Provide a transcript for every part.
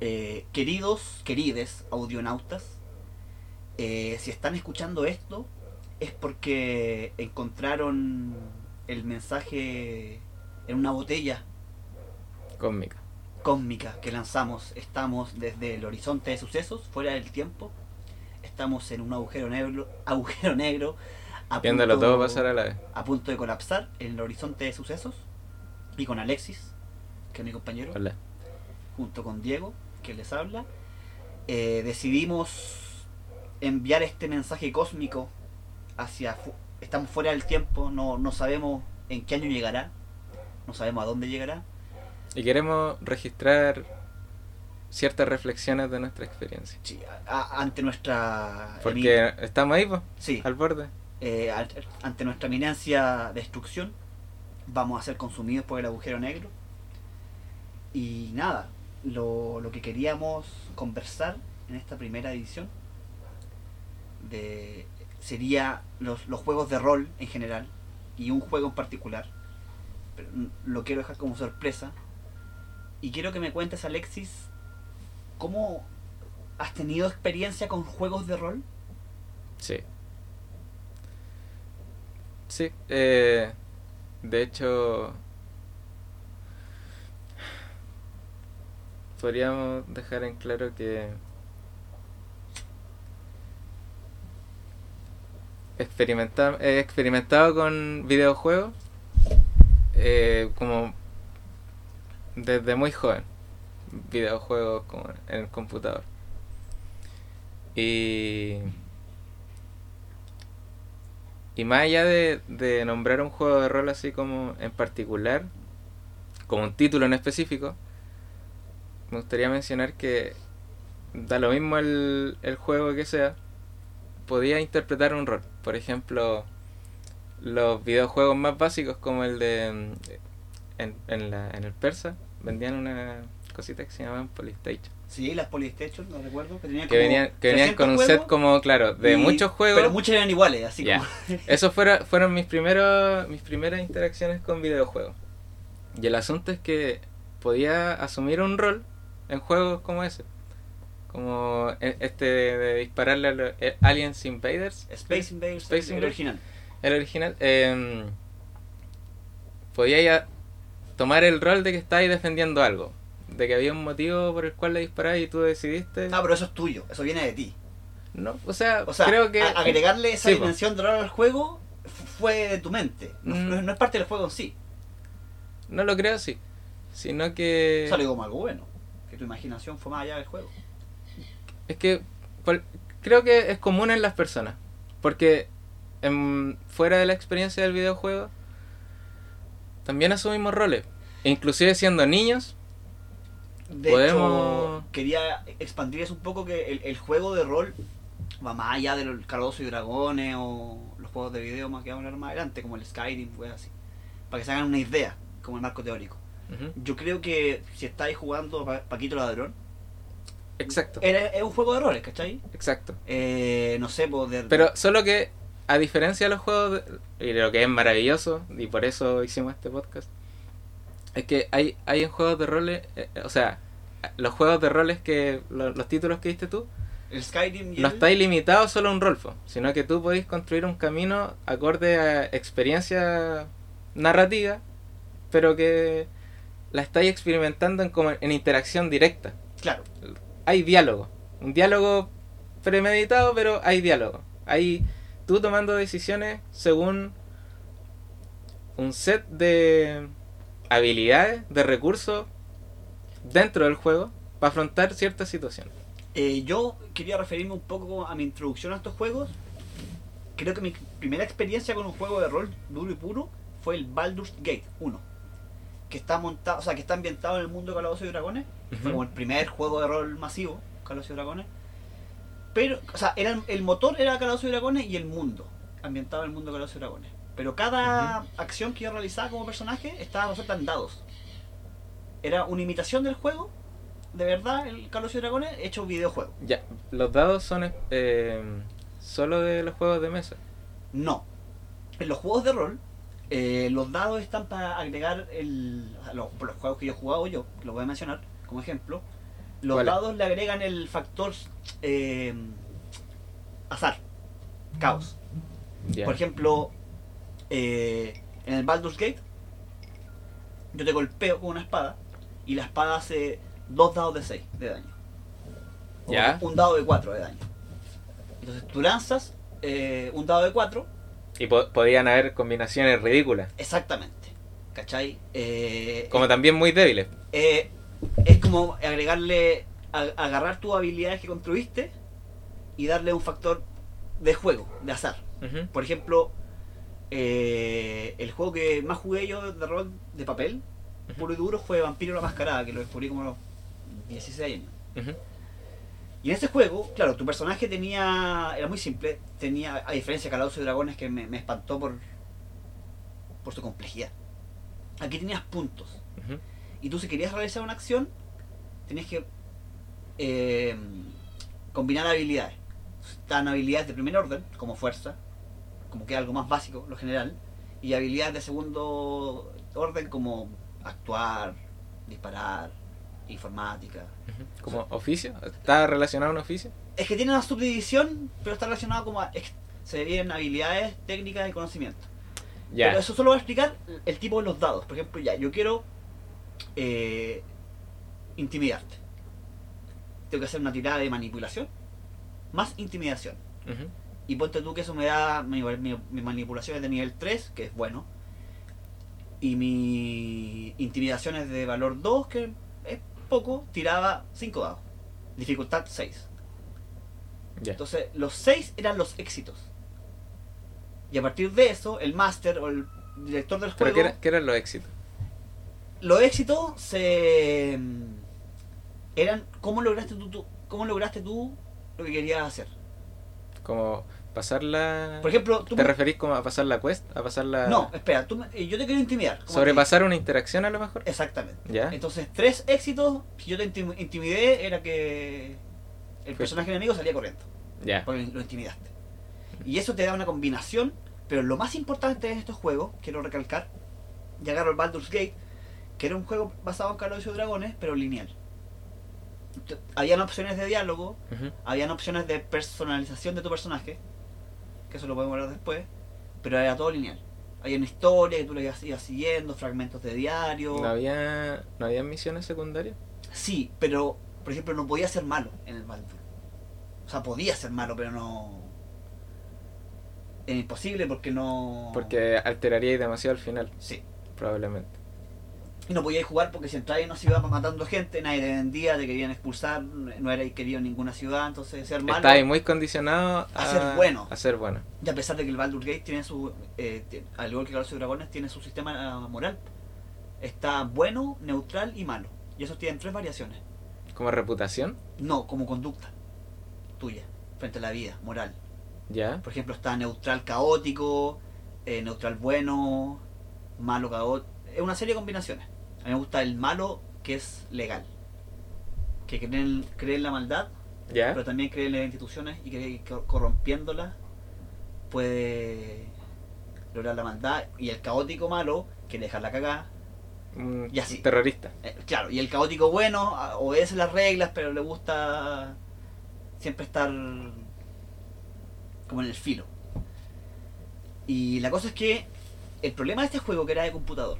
Eh, queridos, querides audionautas, eh, si están escuchando esto es porque encontraron el mensaje en una botella Cósmica. cósmica que lanzamos. Estamos desde el horizonte de sucesos, fuera del tiempo. Estamos en un agujero negro, agujero negro a punto- todo pasar a la vez. a punto de colapsar en el horizonte de sucesos y con Alexis, que es mi compañero, Hola. junto con Diego, que les habla, eh, decidimos enviar este mensaje cósmico hacia... fu- Estamos fuera del tiempo, no, no sabemos en qué año llegará, no sabemos a dónde llegará. Y queremos registrar ciertas reflexiones de nuestra experiencia. Sí, a- ante nuestra... Porque estamos ahí, pues, Sí, al borde. eh, ante nuestra eminencia destrucción, vamos a ser consumidos por el agujero negro. Y nada, lo, lo que queríamos conversar en esta primera edición de, sería los, los juegos de rol en general y un juego en particular. Pero lo quiero dejar como sorpresa. Y quiero que me cuentes, Alexis, ¿cómo has tenido experiencia con juegos de rol? Sí. Sí, eh, de hecho, podríamos dejar en claro que he experimentado con videojuegos eh, como desde muy joven, videojuegos como en el computador. Y y más allá de, de nombrar un juego de rol así como en particular, como un título en específico, me gustaría mencionar que da lo mismo el, el juego que sea, podía interpretar un rol. Por ejemplo, los videojuegos más básicos como el de... mm, En, en, la, en el persa vendían una cosita que se llamaban Polystation. Sí, las Polystation, no recuerdo, que tenían Que como venían, que venían 300 con un juegos set como, claro, de y- muchos juegos. Pero muchos eran iguales, así como... Esos fueron, fueron mis primeros mis primeras interacciones con videojuegos. Y el asunto es que podía asumir un rol en juegos como ese. Como e- este de, dispararle a los eh, Aliens Invaders. Space Invaders, Space el Invaders. original. El original. em, podía ya tomar el rol de que estabas defendiendo algo. De que había un motivo por el cual le disparabas y tú decidiste. Ah, pero eso es tuyo, eso viene de ti. No, o sea, O sea, creo que. agregarle esa Sí, dimensión de rol al juego fue de tu mente. No, Mm. no- no es parte del juego en sí. No lo creo así. Sino que. Sale como algo bueno. Que tu imaginación fue más allá del juego. Es que creo que es común en las personas. Porque en- fuera de la experiencia del videojuego, también asumimos roles. E inclusive siendo niños, De Podemos- hecho, quería expandir eso un poco que el, el juego de rol va más allá de los y Dragones o los juegos de video más que vamos a hablar más adelante, como el Skyrim, fue así. Para que se hagan una idea, como el marco teórico. Yo creo que si estáis jugando Pa- Paquito Ladrón, exacto, es un juego de roles, ¿cachai? exacto. Eh, no sé, pues de... Pero solo que, a diferencia de los juegos, de- y lo que es maravilloso, y por eso hicimos este podcast, es que hay, hay en juegos de roles, eh, o sea, los juegos de roles que, lo- los títulos que diste tú, el Skyrim no el- estáis limitado solo a un rolfo, sino que tú podéis construir un camino acorde a experiencia narrativa, pero que la estáis experimentando en, como en interacción directa. Claro, Hay diálogo, un diálogo premeditado, pero hay diálogo. Hay tú tomando decisiones según un set de habilidades, de recursos dentro del juego para afrontar ciertas situaciones. Eh, yo quería referirme un poco a mi introducción a estos juegos. Creo que mi primera experiencia con un juego de rol duro y puro fue el Baldur's Gate 1. Que está montado, o sea, que está ambientado en el mundo de Calabozos y Dragones. Fue como el primer juego de rol masivo, Calabozos y Dragones. Pero, o sea, era, el motor era Calabozos y Dragones y el mundo, ambientado en el mundo de Calabozos y Dragones. Pero cada acción que yo realizaba como personaje estaba resuelta en dados. Era una imitación del juego, de verdad, el Calabozos y Dragones, hecho videojuego. Ya, los dados son eh, solo de los juegos de mesa. No. En los juegos de rol, eh, los dados están para agregar el, los, juegos que yo he jugado yo, que los voy a mencionar como ejemplo. Los dados le agregan el factor eh, azar, caos. Por ejemplo, eh, en el Baldur's Gate, yo te golpeo con una espada y la espada hace dos dados de 6 de daño. O. Un dado de 4 de daño. Entonces tú lanzas eh, un dado de 4, Y po- podían haber combinaciones ridículas. exactamente. ¿Cachai? Eh, Como también muy débiles. eh, es como agregarle, a- agarrar tus habilidades que construiste y darle un factor de juego, de azar. Por ejemplo, eh, el juego que más jugué yo de rol de papel, puro y duro, fue Vampiro la Mascarada, que lo descubrí como a los 16 años. Y en ese juego, claro, tu personaje tenía. Era muy simple. Tenía, a diferencia de Calabozos y Dragones, que me, me espantó por. por su complejidad. Aquí tenías puntos. Y tú, si querías realizar una acción, tenías que. eh, combinar habilidades. Estaban habilidades de primer orden, como fuerza, como que algo más básico, lo general. Y habilidades de segundo orden, como actuar, disparar, informática. Como oficio. ¿Está relacionado a un oficio? Es que tiene una subdivisión, pero está relacionado como a, se vienen habilidades, técnicas y conocimientos. Ya. Pero eso solo va a explicar el tipo de los dados. Por ejemplo, ya, yo quiero eh, intimidarte. Tengo que hacer una tirada de manipulación más intimidación. Y ponte tú que eso me da. Mi, mi, mi manipulación es de nivel 3, que es bueno. Y mi intimidación es de valor 2, que es poco. Tiraba 5 dados. Dificultad 6. Ya. Entonces, los 6 eran los éxitos. Y a partir de eso, el máster o el director del ¿Pero juego. qué, era- qué eran los éxitos? Los éxitos se. mm, eran cómo lograste tú, tú- cómo lograste tú lo que querías hacer. Como pasar la... Por ejemplo, tú ¿Te me- referís como a pasar la quest? ¿A pasar la... No, espera, tú me- eh, yo te quiero intimidar. ¿Sobrepasar una interacción a lo mejor? te- Exactamente. Ya. Entonces, tres éxitos, si yo te intim- intimidé, era que el personaje enemigo salía corriendo, Ya. porque lo intimidaste. Y eso te da una combinación, pero lo más importante en estos juegos, quiero recalcar, y agarro el Baldur's Gate, que era un juego basado en Calabozos y Dragones, pero lineal. Habían opciones de diálogo, Ujú. habían opciones de personalización de tu personaje, que eso lo podemos hablar después, pero era todo lineal. Había una historia que tú le ibas, ibas siguiendo, fragmentos de diario. ¿No había, ¿No había misiones secundarias? Sí, pero por ejemplo no podía ser malo en el Baldur. O sea, podía ser malo, pero no. Era imposible porque no. Porque alteraría demasiado al final, Sí. probablemente. Y no podíais jugar porque si entrabas en una ciudad matando gente, nadie te vendía, te querían expulsar, no erais querido en ninguna ciudad, entonces ser malo. Está ahí muy condicionado a, A ser bueno. A ser bueno. Y a pesar de que el Baldur Gate tiene su. eh, al igual que Calabozos y Dragones, tiene su sistema ah, moral. Está bueno, neutral y malo. Y esos tienen tres variaciones. Como reputación, No, como conducta tuya, frente a la vida, moral. ya. Por ejemplo, está neutral caótico, eh, neutral bueno, malo caótico. Es una serie de combinaciones. A mí me gusta el malo que es legal. Que cree en, cree en la maldad, Ya. pero también cree en las instituciones y cree que corrompiéndolas puede lograr la maldad. Y el caótico malo quiere dejar la cagada. Un Y así. terrorista. Eh, claro, y el caótico bueno obedece las reglas, pero le gusta siempre estar como en el filo. Y la cosa es que el problema de este juego que era de computador.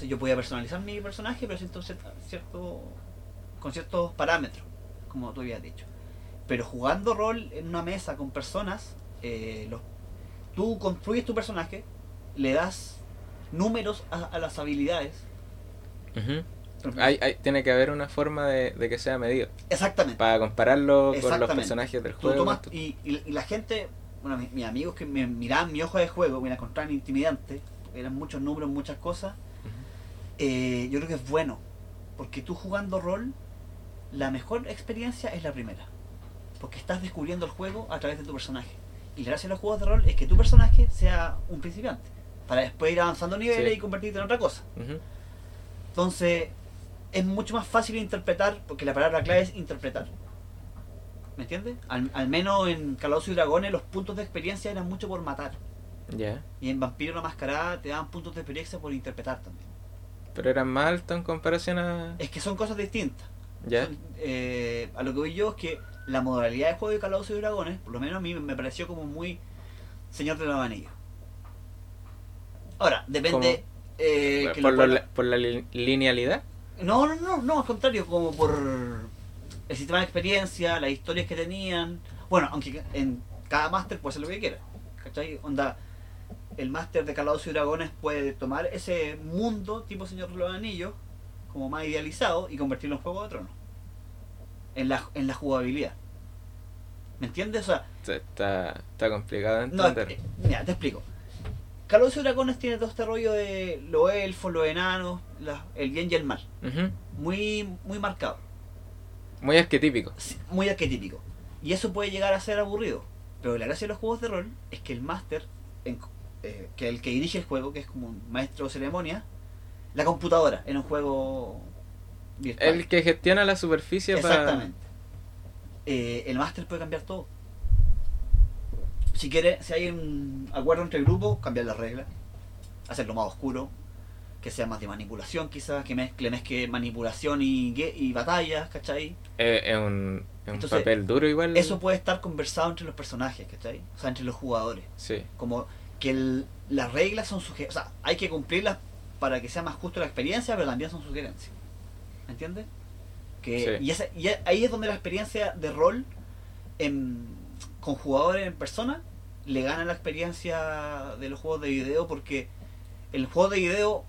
Entonces yo podía personalizar mi personaje, pero cierto, cierto, con ciertos parámetros, como tú habías dicho. Pero jugando rol en una mesa con personas, eh, los, tú construyes tu personaje, le das números a, a las habilidades. Ujú. Hay, hay- tiene que haber una forma de, de que sea medido. Exactamente. Para compararlo con los personajes del Tú juego. tomas- tú- y, y- y la gente, bueno, mis, mis amigos que me miraban mi hoja de juego, me la encontraban intimidante, eran muchos números, muchas cosas, eh, yo creo que es bueno, porque tú jugando rol, la mejor experiencia es la primera, porque estás descubriendo el juego a través de tu personaje. Y la gracia de los juegos de rol es que tu personaje sea un principiante, para después ir avanzando niveles Sí. y convertirte en otra cosa. Entonces, es mucho más fácil interpretar, porque la palabra clave es interpretar. ¿Me entiendes? Al, al menos en Calabozos y Dragones los puntos de experiencia eran mucho por matar. Y en Vampiro la Mascarada te daban puntos de experiencia por interpretar también. Pero eran más altos en comparación a. Es que son cosas distintas. ¿Ya? Son, eh, a lo que voy yo es que la modalidad de juego de Calabozos y Dragones, por lo menos a mí me pareció como muy Señor de los Anillos. Ahora, depende... eh, que ¿Por, lo ponga- por la li- linealidad? No, no, no, no, al contrario, como por el sistema de experiencia, las historias que tenían. Bueno, aunque en cada máster puede ser lo que quiera. ¿Cachai? Onda, el máster de Calabozos y Dragones puede tomar ese mundo tipo Señor de los Anillos, como más idealizado, y convertirlo en Juego de Tronos. En la, en la jugabilidad. ¿Me entiendes? O sea, Está, está complicado de no, entender. eh, mira, te explico. Calabozos y Dragones tiene todo este rollo de los elfos, los enanos, la- el bien y el mal. Muy, muy marcado. Muy arquetípico. Sí, muy arquetípico. Y eso puede llegar a ser aburrido. Pero la gracia de los juegos de rol es que el máster, en- eh, que el que dirige el juego, que es como un maestro de ceremonia, la computadora en un juego virtual. El que gestiona la superficie para... Exactamente. Eh, el máster puede cambiar todo. Si quiere, si hay un acuerdo entre grupos, cambiar las reglas, hacerlo más oscuro, que sea más de manipulación quizás, que mezcle, mezcle manipulación y, y batallas, ¿cachai? Eh, es un, es un Entonces, papel duro igual. Eso puede estar conversado entre los personajes, ¿cachai? O sea, entre los jugadores. Sí. Como que el- las reglas son sugerencias. O sea, hay que cumplirlas para que sea más justo la experiencia, pero también son sugerencias. ¿Me entiendes? Que, Sí. y, esa- y ahí es donde la experiencia de rol en- con jugadores en persona le gana la experiencia de los juegos de video porque el juego de video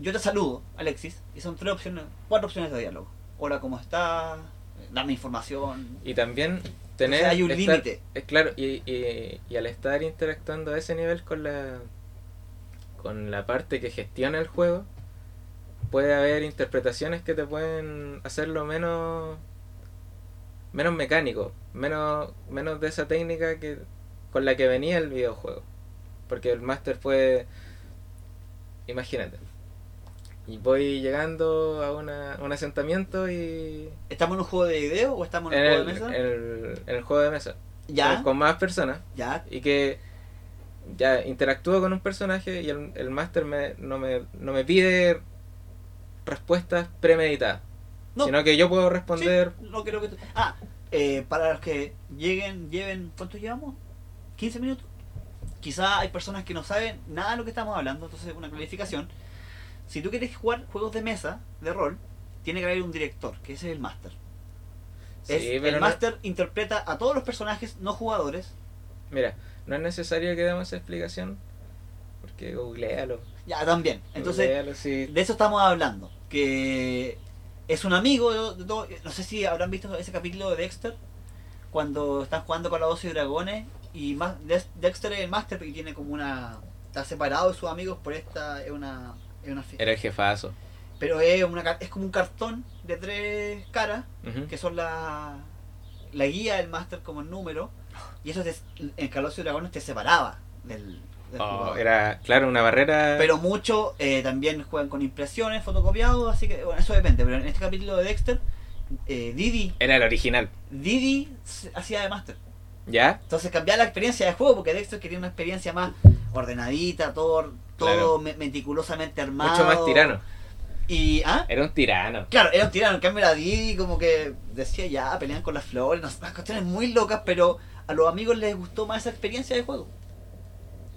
yo te saludo, Alexis, y son tres opciones, cuatro opciones de diálogo. Hola, ¿cómo estás? Dame información. Y también tener... hay un límite. eh, claro, y, y, y al estar interactuando a ese nivel con la con la parte que gestiona el juego, puede haber interpretaciones que te pueden hacerlo menos menos mecánico, menos menos de esa técnica que con la que venía el videojuego. Porque el máster fue imagínate. Y voy llegando a una, a un asentamiento y ¿Estamos en un juego de video o estamos en en un el, juego de mesa? en el- en el juego de mesa. ya, Con más personas. ya, Y que ya interactúo con un personaje y el, el máster me, no, me, no me pide respuestas premeditadas. No. Sino que yo puedo responder. Sí, no creo que tú- Ah, eh, para los que lleguen, lleven, ¿cuánto llevamos? ¿15 minutos? Quizá hay personas que no saben nada de lo que estamos hablando, entonces una clarificación. Si tú quieres jugar juegos de mesa, de rol, tiene que haber un director, que ese es el máster. Sí, el no- máster interpreta a todos los personajes no jugadores. Mira, no es necesario que demos esa explicación. Porque googlealo. Ya, también. Entonces, googlealo, sí. de eso estamos hablando. Que es un amigo de, todo- No sé si habrán visto ese capítulo de Dexter. Cuando están jugando con la voz y dragones. Y Dexter es el máster y tiene como una. Está separado de sus amigos por esta. Es una. Es una Era el jefazo. pero es, una, es como un cartón de tres caras. Que son la. La guía del máster como el número. Y eso te, en Calabozos y Dragones te separaba del. del Oh, era, claro, una barrera. Pero muchos eh, también juegan con impresiones, fotocopiados, así que bueno, eso depende. Pero en este capítulo de Dexter, eh, Didi, Era el original. Didi hacía de máster. ¿Ya? Entonces cambiaba la experiencia de juego porque Dexter quería una experiencia más ordenadita, todo, todo Claro. me- meticulosamente armado. Mucho más tirano. Y, ¿ah? Era un tirano. Claro, era un tirano. En cambio, la Didi como que decía ya, pelean con las flores, no sé, unas cuestiones muy locas, pero a los amigos les gustó más esa experiencia de juego.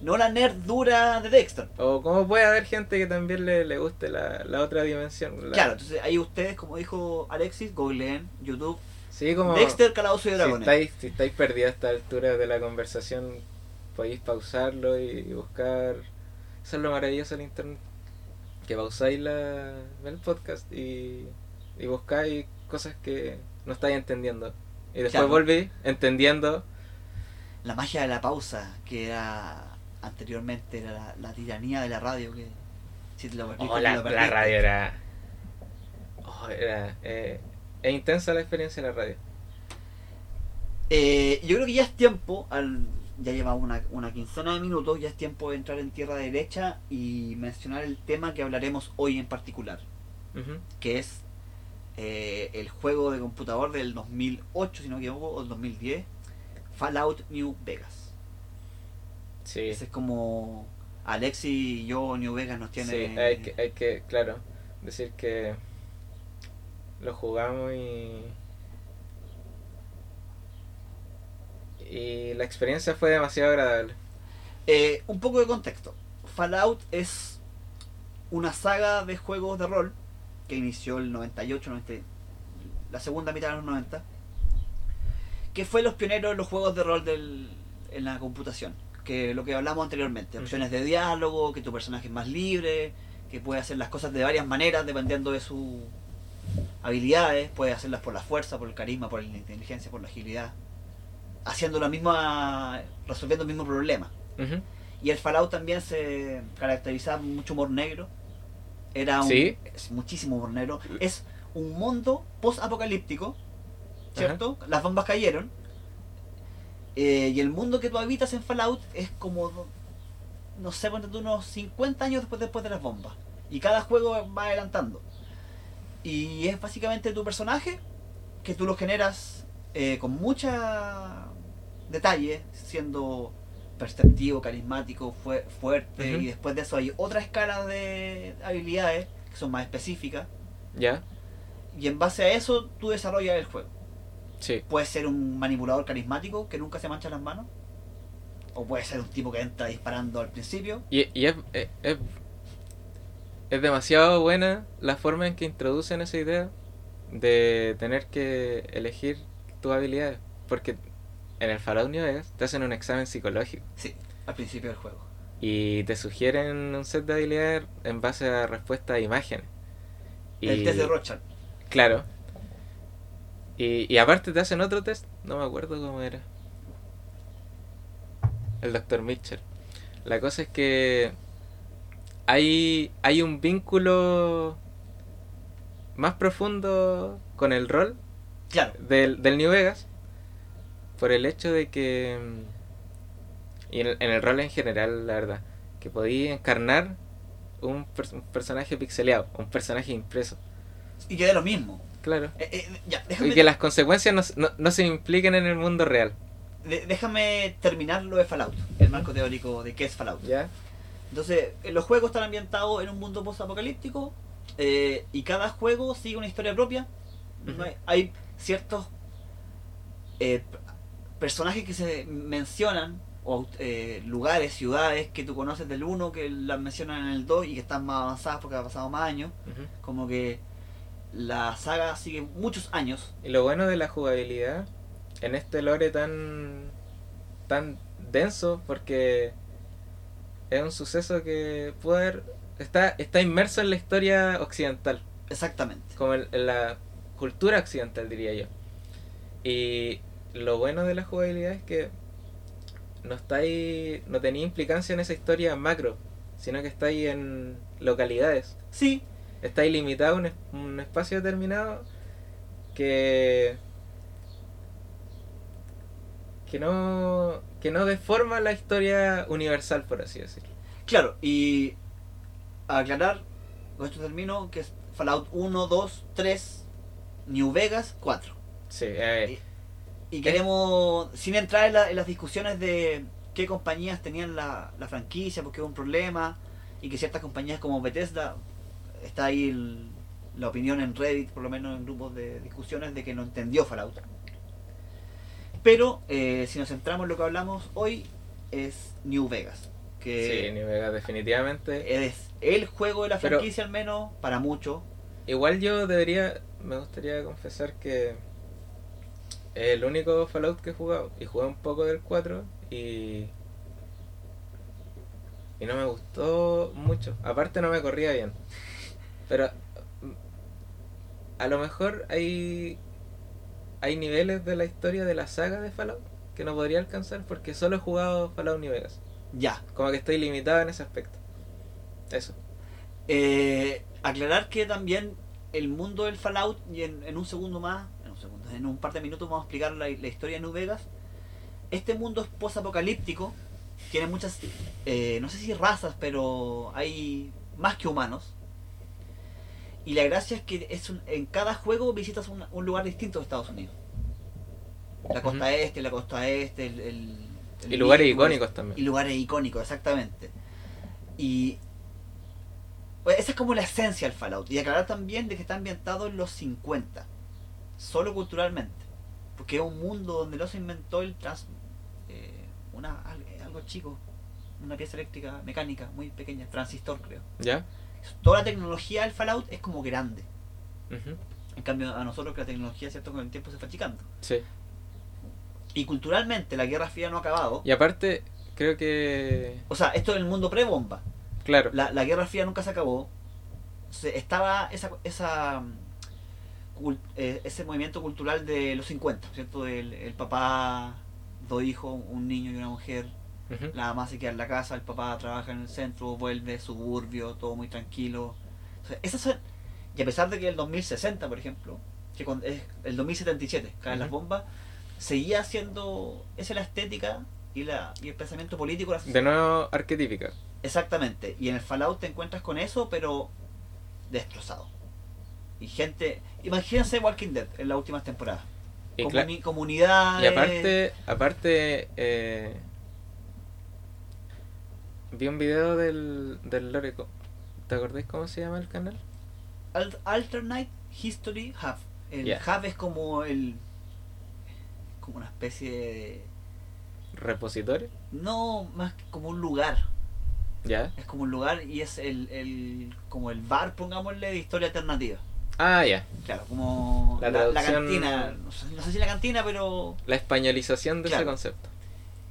No la nerd dura de Dexter. O cómo puede haber gente que también le, le guste la, la otra dimensión. la- Claro, entonces ahí ustedes, como dijo Alexis, googleen YouTube, Sí, como. Dexter, Calabozo y si Dragones. estáis, si estáis perdidos a esta altura de la conversación, podéis pausarlo y, buscar. Eso es lo maravilloso del internet. Que pausáis la, el podcast y, y buscáis cosas que no estáis entendiendo. Y después Claro. volví entendiendo. La magia de la pausa, que era anteriormente era la, la tiranía de la radio, que si te lo Oh, te la, lo la radio era. Oh, era. Eh, es intensa la experiencia de la radio. Eh, yo creo que ya es tiempo, al, ya lleva una, una quincena de minutos, ya es tiempo de entrar en tierra derecha y mencionar el tema que hablaremos hoy en particular, que es eh, el juego de computador del 2008, si no me equivoco, o el 2010, Fallout New Vegas. Sí. Ese es como Alexi y yo, New Vegas nos tiene... Sí, hay que, hay que, claro, decir que Lo jugamos y. Y la experiencia fue demasiado agradable. Eh, un poco de contexto. Fallout es una saga de juegos de rol que inició el 98, 90, la segunda mitad de los 90, que fue los pioneros en los juegos de rol del, en la computación. Que lo que hablamos anteriormente, opciones de diálogo, que tu personaje es más libre, que puede hacer las cosas de varias maneras dependiendo de sus habilidades, puede hacerlas por la fuerza, por el carisma, por la inteligencia, por la agilidad, haciendo la misma, resolviendo el mismo problema. Y el Fallout también se caracterizaba mucho humor negro. Era un, Sí. es muchísimo humor negro. Es un mundo post-apocalíptico, ¿cierto? Las bombas cayeron. eh, y el mundo que tú habitas en Fallout es como, no sé, ponte unos 50 años después, después de las bombas. Y cada juego va adelantando. Y es básicamente tu personaje, que tú lo generas eh, con mucha detalle, siendo perceptivo, carismático, fue, fuerte. Y después de eso hay otra escala de habilidades que son más específicas. ¿Ya? Y en base a eso tú desarrollas el juego. Sí. Puede ser un manipulador carismático que nunca se mancha las manos. O puede ser un tipo que entra disparando al principio. Y, y es, es, es- es demasiado buena la forma en que introducen esa idea de tener que elegir tus habilidades. Porque en el Fallout New Vegas te hacen un examen psicológico Sí, al principio del juego. y te sugieren un set de habilidades en base a respuesta a imágenes. El test de Rothschild. Claro. Y, y aparte te hacen otro test, no me acuerdo cómo era. El Dr. Mitchell. La cosa es que hay, hay un vínculo más profundo con el rol Claro, del, del New Vegas por el hecho de que mm, y en el, en el rol en general la verdad que podía encarnar un, pers- un personaje pixeleado un personaje impreso y queda lo mismo. claro Eh, eh, ya, déjame, y que las consecuencias no, no, no se impliquen en el mundo real de- déjame terminar lo de Fallout, el marco teórico de qué es Fallout. ya Entonces, eh, los juegos están ambientados en un mundo post-apocalíptico eh, y cada juego sigue una historia propia. No Ujú. hay, hay ciertos eh, personajes que se mencionan, o eh, lugares, ciudades que tú conoces del 1 que las mencionan en el 2 y que están más avanzadas porque ha pasado más años. Como que la saga sigue muchos años. y lo bueno de la jugabilidad en este lore tan tan denso porque es un suceso que puede haber- está está inmerso en la historia occidental Exactamente. como en, en la cultura occidental diría yo y lo bueno de la jugabilidad es que no está ahí no tenía implicancia en esa historia macro sino que está ahí en localidades Sí, está ahí limitado a un, un espacio determinado que que no que no deforma la historia universal por así decirlo claro. Y aclarar, con esto termino, que es Fallout 1, 2, 3, New Vegas, 4. sí eh, Y queremos, sin entrar en, la- en las discusiones de qué compañías tenían la, la franquicia, porque hubo un problema, y que ciertas compañías como Bethesda, está ahí el- la opinión en Reddit, por lo menos en grupos de discusiones, de que no entendió Fallout. Pero eh, si nos centramos en lo que hablamos hoy, es New Vegas, sí que New Vegas definitivamente es el juego de la Pero- franquicia al menos, para muchos. Igual yo debería, me gustaría confesar que es el único Fallout que he jugado. Y jugué un poco del 4 y... Y no me gustó mucho. Aparte no me corría bien. Pero a lo mejor hay hay niveles de la historia de la saga de Fallout que no podría alcanzar porque solo he jugado Fallout New Vegas. Ya, Como que estoy limitado en ese aspecto. Eso. Eh, aclarar que también el mundo del Fallout, y en, en un segundo más, en un par de minutos vamos a explicar la, la historia de New Vegas. Este mundo es post-apocalíptico, tiene muchas, eh, no sé si razas, pero hay más que humanos. Y la gracia es que es un- en cada juego visitas un, un lugar distinto de Estados Unidos. La costa este, la costa este, el, el- el Y lugares icónicos y también. lugares icónicos, exactamente. Y Pues esa es como la esencia del Fallout. Y aclarar también de que está ambientado en los 50. Solo culturalmente. Porque es un mundo donde no se inventó el trans... eh, una, eh, algo chico. Una pieza eléctrica mecánica muy pequeña. Transistor creo. ¿Ya? Toda la tecnología del Fallout es como grande. En cambio a nosotros que la tecnología, ¿cierto? Con el tiempo se fue achicando. Sí. Y culturalmente la Guerra Fría no ha acabado. Y aparte, creo que. O sea, esto es el mundo pre-bomba. Claro. La, la Guerra Fría nunca se acabó. Se- estaba esa, esa eh, ese movimiento cultural de los 50, ¿cierto? El, el papá, dos hijos, un niño y una mujer. Ujú. La mamá se queda en la casa, el papá trabaja en el centro, vuelve, suburbio, todo muy tranquilo. Esas son- y a pesar de que el 2060, por ejemplo, que con- es el 2077, caen las Ujú. bombas, seguía siendo esa es la estética y, la, y el pensamiento político la. De nuevo, arquetípica. Exactamente. Y en el Fallout te encuentras con eso, pero destrozado. Y gente. Imagínense Walking Dead en las últimas temporadas. Y, Comuni- comunidades. y aparte, aparte eh, vi un video del, del Loreco. ¿Te acordáis cómo se llama el canal? Al- Alternate History Hub. El hub es como el. como una especie de. Repositorio. No, más que como un lugar. ¿Ya? Es como un lugar y es el, el como el bar, pongámosle, de historia alternativa. Ah, ya. Claro, como La la, la traducción- cantina. No sé, no sé si la cantina, pero. La españolización de ese concepto.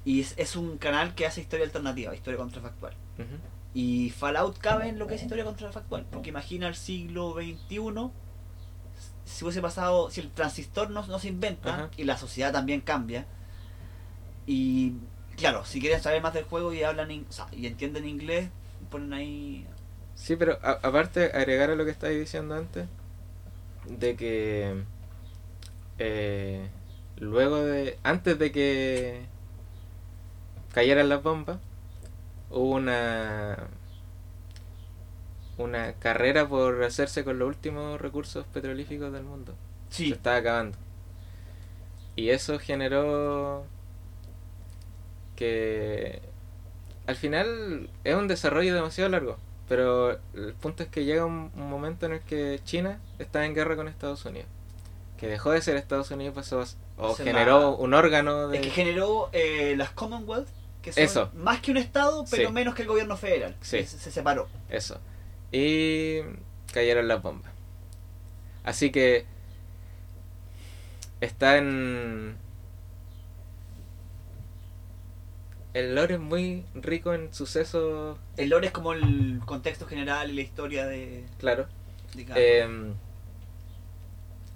Y es, es un canal que hace historia alternativa, historia contrafactual. Y Fallout cabe en lo que es historia contrafactual, porque imagina el siglo XXI, si hubiese pasado, si el transistor no, no se inventa y la sociedad también cambia. Y claro, si quieren saber más del juego y hablan in- o sea, y entienden inglés, ponen ahí. Sí, pero a- aparte, agregar a lo que estabas diciendo antes, de que eh, luego de. antes de que cayeran las bombas, hubo una. una carrera por hacerse con los últimos recursos petrolíficos del mundo. Se Sí, estaba acabando. Y eso generó que al final es un desarrollo demasiado largo. Pero el punto es que llega un, un momento en el que China está en guerra con Estados Unidos. Que dejó de ser Estados Unidos pasó a- o Se generó un órgano de... es que generó eh, las Commonwealth, que son Eso. más que un estado, pero Sí. menos que el gobierno federal. Sí. Se, se separó. Eso. Y cayeron las bombas. Así que está en... El lore es muy rico en sucesos, El lore es como el contexto general y la historia de, claro. de cada Eh,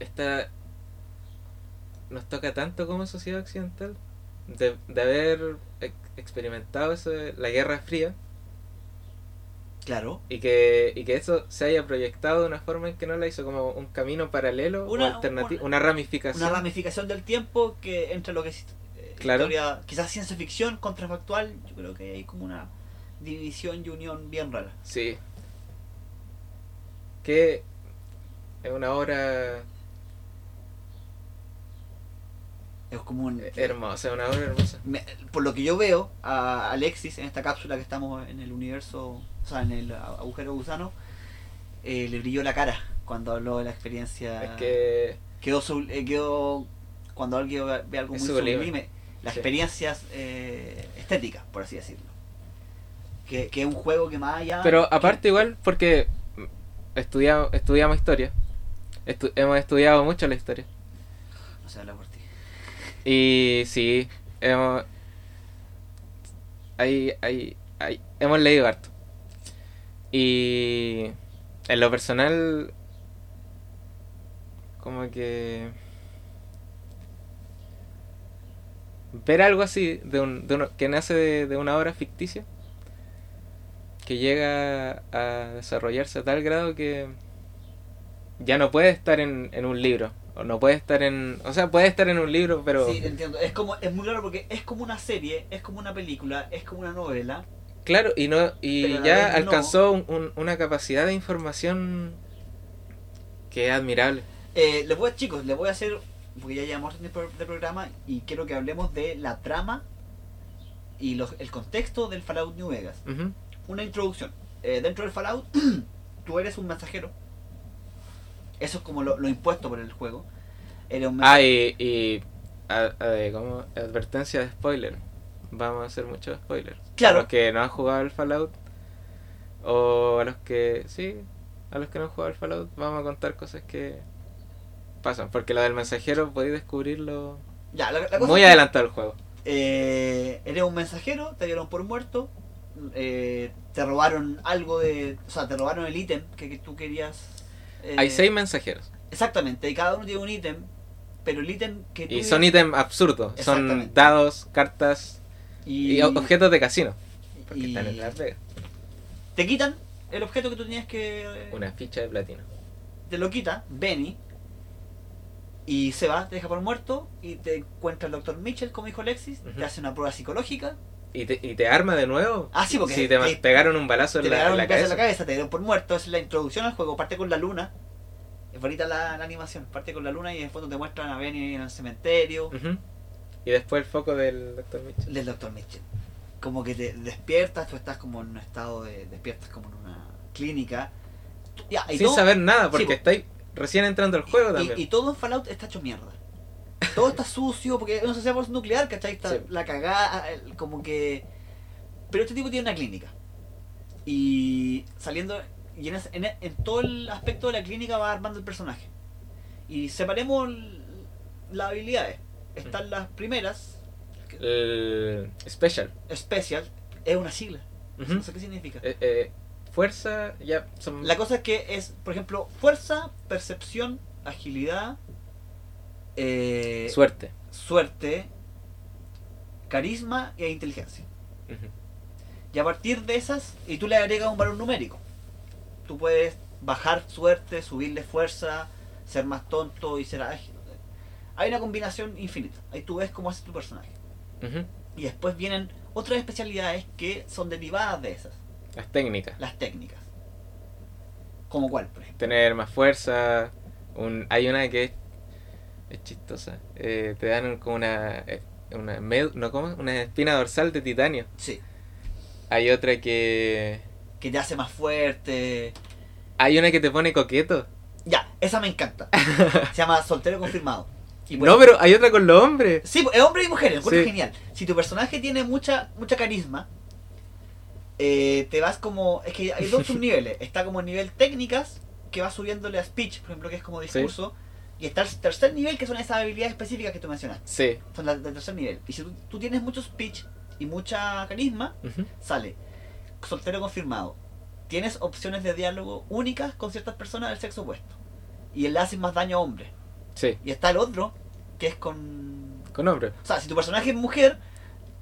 esta nos toca tanto como sociedad occidental de, de haber ex- experimentado eso de la Guerra Fría Claro. y que, y que eso se haya proyectado de una forma en que no la hizo como un camino paralelo Una- o alternativo, una- una, ramificación. Una ramificación del tiempo que entre lo que eh, Claro. historia, quizás ciencia ficción, contrafactual, yo creo que hay como una división y unión bien rara. Sí. Que es una obra Es como un... hermosa, una obra hermosa. me- por lo que yo veo a Alexis en esta cápsula que estamos en el universo, o sea, en el agujero gusano, eh, le brilló la cara cuando habló de la experiencia. Es que quedó, sub- eh, quedó cuando alguien ve algo muy sublime. sublime, las Sí. experiencias eh, estéticas, por así decirlo. Que, que es un juego que más allá. Pero que- aparte igual, porque estudiamos, estudiamos historia. Estu- hemos estudiado mucho la historia. No se habla por ti. Y sí, hemos, hay, hay, hay- hemos leído harto. Y en lo personal, como que... Ver algo así, de un, de uno, que nace de, de una obra ficticia, que llega a desarrollarse a tal grado que ya no puede estar en, en un libro. O no puede estar en... O sea, puede estar en un libro, pero... Sí, entiendo. Es como es muy raro porque es como una serie, es como una película, es como una novela. Claro, y no y ya no. alcanzó un- un- una capacidad de información que es admirable. Eh, les voy a, chicos, les voy a hacer, porque ya llevamos de, pro- de programa y quiero que hablemos de la trama y los, el contexto del Fallout New Vegas. Ujú. Una introducción. Eh, dentro del Fallout tú eres un mensajero. Eso es como lo, lo impuesto por el juego. Eres un Ah, y, y a- a- ¿cómo? advertencia de spoiler. Vamos a hacer muchos spoilers. Claro. A los que no han jugado el Fallout. O a los que. Sí, a los que no han jugado el Fallout. Vamos a contar cosas que pasan. Porque la del mensajero podéis descubrirlo Ya, la, la cosa muy adelantado el juego. eh, eres un mensajero, te dieron por muerto, eh, te robaron algo de... O sea, te robaron el ítem que, que tú querías... eh, Hay seis mensajeros. Exactamente, y cada uno tiene un ítem, pero el ítem que tú... Y son ítems absurdos. Son dados, cartas y, y, objetos de casino. Porque y- están en Las Vegas. Te quitan el objeto que tú tenías que... Una ficha de platino. Te lo quita, Benny, y se va, te deja por muerto, y te encuentra el doctor Mitchell, como dijo Alexis, te hace una prueba psicológica, ¿Y te, y te arma de nuevo? Ah, sí, porque Si te, te- pegaron un balazo te en la, en en cabeza. la cabeza, te dieron por muerto, es la introducción al juego, parte con la luna. Es bonita la, la animación, parte con la luna y después te muestran a Benny en el cementerio. Y después el foco del Dr. Mitchell. del Dr. Mitchell. Como que te despiertas, tú estás como en un estado de. despiertas como en una clínica. Ya, y Sin todo- saber nada, porque Sí, estáis recién entrando al juego y, también. y todo en Fallout está hecho mierda. Todo está sucio, porque es una sociedad nuclear, ¿cachai? Está Sí. la cagada, el- como que. Pero este tipo tiene una clínica. Y saliendo. Y en, en, en todo el aspecto de la clínica va armando el personaje. Y separemos las habilidades. Están las primeras, El Special. Special, es una sigla. Ujú. No sé qué significa. Eh, eh, fuerza, ya son. La cosa es que es, por ejemplo, fuerza, percepción, agilidad, eh, Suerte. suerte, carisma e inteligencia. Y a partir de esas, y tú le agregas un valor numérico. Tú puedes bajar suerte, subirle fuerza, ser más tonto y ser ágil. Hay una combinación infinita. Ahí tú ves cómo hace tu personaje. Y después vienen otras especialidades que son derivadas de esas, Las técnicas. las técnicas. ¿Como cuál, por ejemplo? Tener más fuerza. Un, hay una que es, es chistosa. Eh, te dan como una. eh, una, med- no, ¿cómo? una espina dorsal de titanio. Sí. Hay otra que. Que te hace más fuerte. Hay una que te pone coqueto. Ya, esa me encanta. Se llama Soltero Confirmado. Y No, pero hay otra con los hombres. Sí, es hombre y mujer, el encuentro Sí. genial. Si tu personaje tiene mucha mucha carisma, eh, te vas como. Es que hay dos subniveles. Está como nivel técnicas, que va subiéndole a speech, por ejemplo, que es como discurso. Y está el tercer nivel, que son esas habilidades específicas que tú mencionaste. Sí. Son las del tercer nivel. Y si tú, tú tienes mucho speech y mucha carisma, sale soltero confirmado. Tienes opciones de diálogo únicas con ciertas personas del sexo opuesto. Y le haces más daño a hombres. Sí. Y está el otro, que es con Con hombres. o sea, si tu personaje es mujer,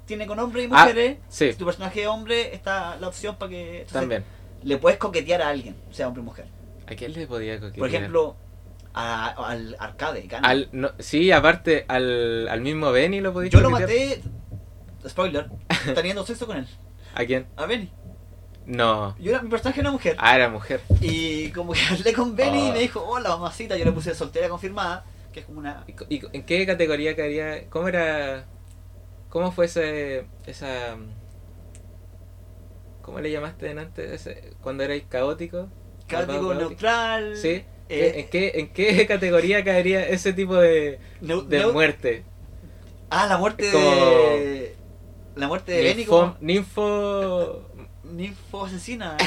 tiene con hombres y Ah, mujeres. sí. Si tu personaje es hombre, está la opción para que. entonces, También. Le puedes coquetear a alguien, sea hombre o mujer. ¿A quién le podía coquetear? Por ejemplo, a- al arcade. Al, no, sí, aparte, al, al mismo Benny lo podías Yo lo maté, spoiler, teniendo sexo con él. ¿A quién? A Benny. No. Yo era, mi personaje era mujer. Ah, era mujer. Y como que hablé con Benny y Ah. me dijo, hola mamacita, yo le puse soltera confirmada, que es como una. ¿Y, y en qué categoría caería? ¿Cómo era? ¿Cómo fue ese, esa... ¿Cómo le llamaste antes? Ese, cuando erais caótico. Caótico neutral. Sí. eh, ¿En, qué, ¿En qué categoría caería ese tipo de, de muerte? Ah, la muerte como- de. La muerte de Ninfo, ninfo... Ninfo asesina.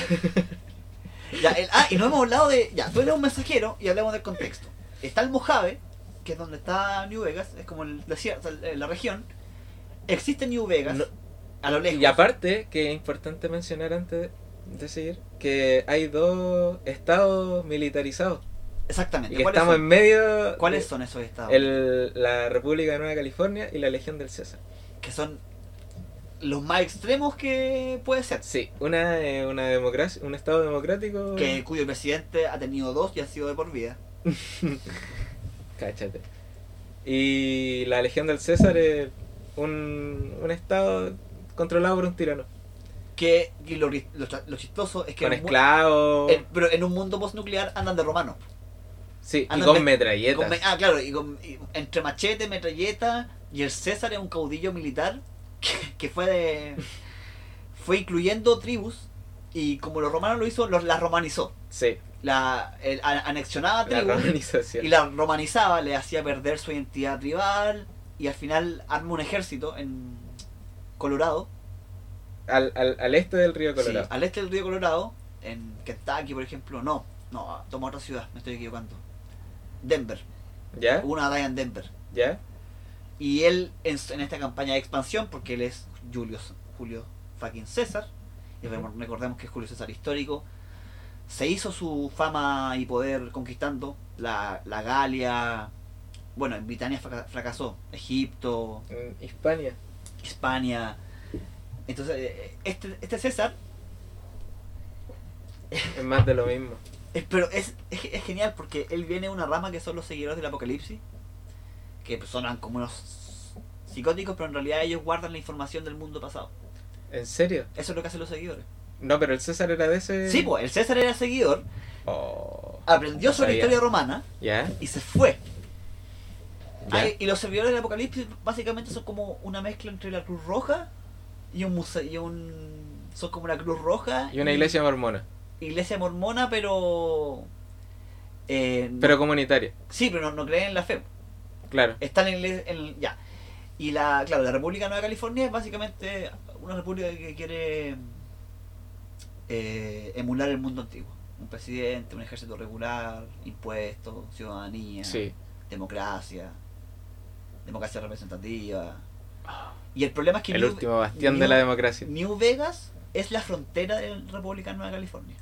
ya, el- ah, y no hemos hablado de. Ya, tú eres un mensajero y hablemos del contexto. Está el Mojave, que es donde está New Vegas, es como el desierto, la región. Existe New Vegas, No. a lo lejos. Y aparte, que es importante mencionar antes de seguir, que hay dos estados militarizados. Exactamente. Y que ¿Cuáles estamos son? en medio ¿Cuáles de son esos estados? el- la República de Nueva California y la Legión del César. Que son los más extremos que puede ser. Sí, una es una democracia, un estado democrático. Que, cuyo presidente ha tenido dos y ha sido de por vida. Cáchate. Y la Legión del César es un, un estado controlado por un tirano. Que y lo, lo, chistoso es que con esclavos. pero en un mundo postnuclear andan de romanos. sí, y con metralletas. Con ah, claro, y con, y entre machete, metralleta, y el César es un caudillo militar que, que fue de. fue incluyendo tribus, y como los romanos lo hizo, los, las romanizó. Sí, la, el- anexionaba la tribus romanización. y la romanizaba, le hacía perder su identidad tribal y al final arma un ejército en Colorado, Al, al, al este del río sí, Colorado. al este del río Colorado, en Kentucky por ejemplo, no, no, toma otra ciudad, me estoy equivocando. Denver, ¿Ya? hubo una batalla en Denver. ¿Ya? Y él en, en esta campaña de expansión, porque él es Julio, Julio fucking César, y re- recordemos que es Julio César histórico, se hizo su fama y poder conquistando la, la Galia, bueno, en Britania fraca- fracasó, Egipto, Hispania. España. Entonces, eh, este, este César, Es más de lo mismo. es, pero es, es, es genial porque él viene de una rama que son los seguidores del apocalipsis, que sonan como unos psicóticos, pero en realidad ellos guardan la información del mundo pasado. ¿En serio? Eso es lo que hacen los seguidores. No, pero el César era de ese. Sí, pues el César era seguidor, Oh. aprendió sobre la historia romana ¿Ya? y se fue. Ah, y los servidores del Apocalipsis básicamente son como una mezcla entre la Cruz Roja y un museo y un son como una Cruz Roja Y una iglesia mormona. iglesia mormona, pero eh, no- Pero comunitaria. sí, pero no, no creen en la fe. Claro. Están en, en- ya. Y la claro, la República Nueva California es básicamente una república que quiere eh, emular el mundo antiguo. Un presidente, un ejército regular, impuestos, ciudadanía, Sí. democracia, democracia representativa. Y el problema es que El New, último bastión de la democracia. New Vegas es la frontera de la República Nueva California.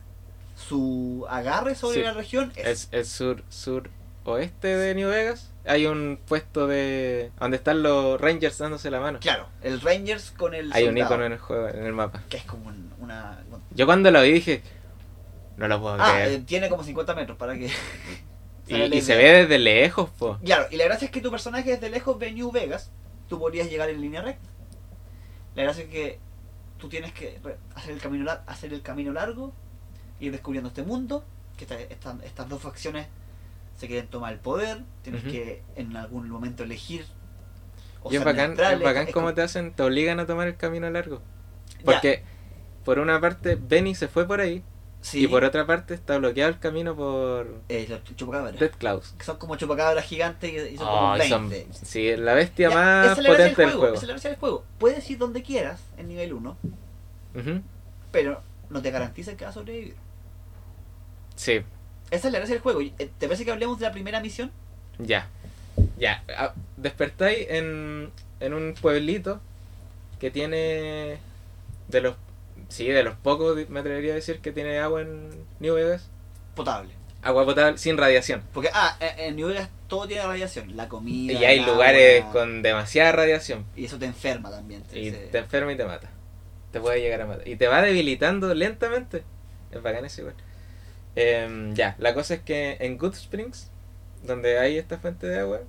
Su agarre sobre Sí. la región es, Es el sur, sur oeste de New Vegas. Hay un puesto de. donde están los Rangers dándose la mano. claro, el Rangers con el Hay un icono en el juego, en el mapa. que es como un- una Yo cuando lo vi dije. No lo puedo Ah, creer. eh, tiene como 50 metros para que. Y, se ve desde lejos, po. Claro, y la gracia es que tu personaje desde lejos ve New Vegas, tú podrías llegar en línea recta. La gracia es que tú tienes que hacer el camino, hacer el camino largo, ir descubriendo este mundo, que esta- esta- estas dos facciones se quieren tomar el poder, tienes que en algún momento elegir. o Y es bacán, es bacán es cómo te hacen, te obligan a tomar el camino largo. Ya, Porque, por una parte, Benny se fue por ahí. Sí, Y por otra parte, está bloqueado el camino por eh, los chupacabras. Dead Klaus. Que son como chupacabras gigantes y, son Oh, como son- 20. sí, la bestia Ya, más potente del juego. Esa es la gracia del juego. Puedes ir donde quieras en nivel 1, Ujú. pero no te garantiza que vas a sobrevivir. Sí, Esa es la gracia del juego. Eh, ¿Te parece que hablemos de la primera misión? ya. Ya. Despertáis en, en un pueblito que tiene. De los. Sí, de los pocos, me atrevería a decir que tiene agua en New Vegas. Potable. Agua potable sin radiación. Porque, ah, en en New Vegas todo tiene radiación. La comida. Y hay lugares agua, con demasiada radiación. Y eso te enferma también. te- Y te enferma y te mata. Te puede llegar a matar. Y te va debilitando lentamente. Es bacán eso igual. Em, ya, la cosa es que en Good Springs, donde hay esta fuente de agua,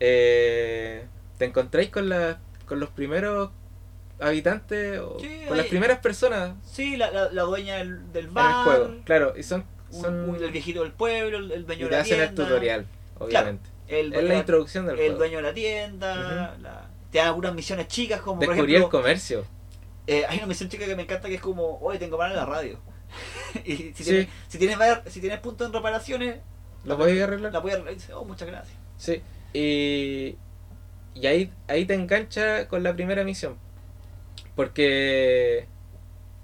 eh, te encontráis con, la, con los primeros habitantes o Sí, con las primeras personas Sí, la, la, la dueña del, del en el bar. juego. Claro, y son, son un- el viejito del pueblo, el, el dueño te de la hacen el tienda. tutorial, obviamente. El es la introducción del el juego. dueño de la tienda. la- te dan algunas misiones chicas como por Descubrí el ejemplo... comercio. Eh, hay una misión chica que me encanta que es como, oye, tengo mal en la radio. y si, Sí. tienes, si, tienes, si tienes puntos en reparaciones, ¿Lo podéis arreglar? la voy a arreglar. Oh, muchas gracias. Sí, y, y ahí, ahí te engancha con la primera misión. Porque...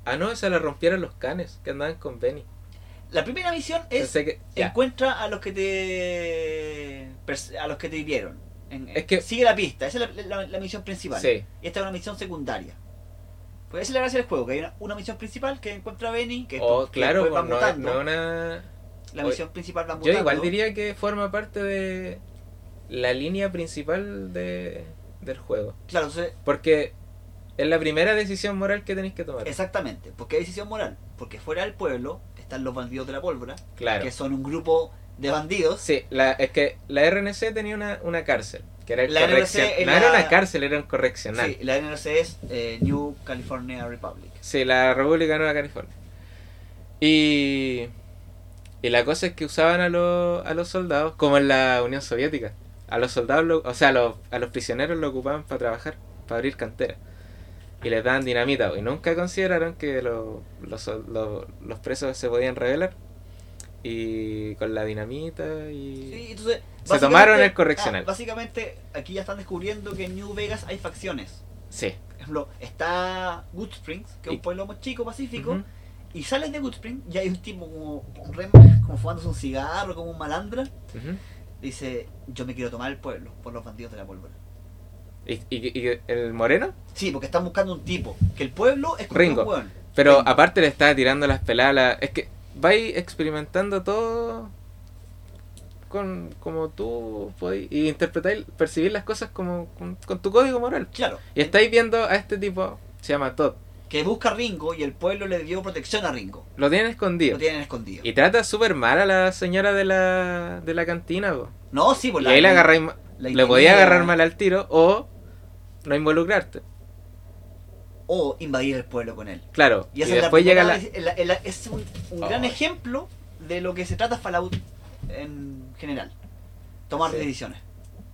Ah, no, esa la rompieron los canes que andaban con Benny. La primera misión es que... encuentra a los que te a los que te hirieron. Es que- sigue la pista, esa es la, la- la misión principal. Sí, Y esta es una misión secundaria. Pues esa es la gracia del juego, que hay una, una misión principal que encuentra a Benny, que, o que claro, va pues no, es- mutando. no una... La Oye, misión principal va Yo mutando. igual diría que forma parte de la línea principal de, del juego. Claro, entonces, Porque es la primera decisión moral que tenéis que tomar. exactamente. Porque hay decisión moral. Porque fuera del pueblo están los bandidos de la pólvora, Claro. que son un grupo de bandidos. Sí, la, es que la RNC tenía una, una cárcel. Que era el La RNC No la- era una cárcel, era un correccional. Sí, la NRC es eh, New California Republic. Sí, la República de Nueva California. Y, y la cosa es que usaban a, los a los soldados, como en la Unión Soviética. A los soldados, lo- o sea, a los, a los prisioneros lo ocupaban para trabajar, para abrir canteras. Y les daban dinamita. Y nunca consideraron que lo- los, lo- los presos se podían rebelar. y con la dinamita y... Sí, entonces, Se tomaron el correccional. ah, básicamente, aquí ya están descubriendo que en New Vegas hay facciones. Sí. Por ejemplo, está Good Springs, que es un pueblo muy chico, pacífico, y sales de Good Springs y hay un tipo como, como fumándose un cigarro, como un malandra. Dice, yo me quiero tomar el pueblo por los bandidos de la pólvora. ¿Y, y- y el moreno? Sí, porque están buscando un tipo. Que el pueblo es como Ringo. un hueón. Pero Ringo. aparte le estaba tirando las peladas. la- Es que vais experimentando todo con como tú podéis y interpretáis, percibir las cosas como con, con tu código moral. Claro. Y estáis viendo a este tipo, se llama Todd, Que busca a Ringo y el pueblo le dio protección a Ringo. lo tienen escondido. Lo tienen escondido. Y trata súper mal a la señora de la, de la cantina. No, sí, pues y ahí agarráis la le podía agarrar mal al tiro o no involucrarte. O invadir el pueblo con él. Claro. Y, Y, después llega la. primera- la- la- es un, un gran Ay. ejemplo de lo que se trata Fallout en general. Tomar Sí. decisiones.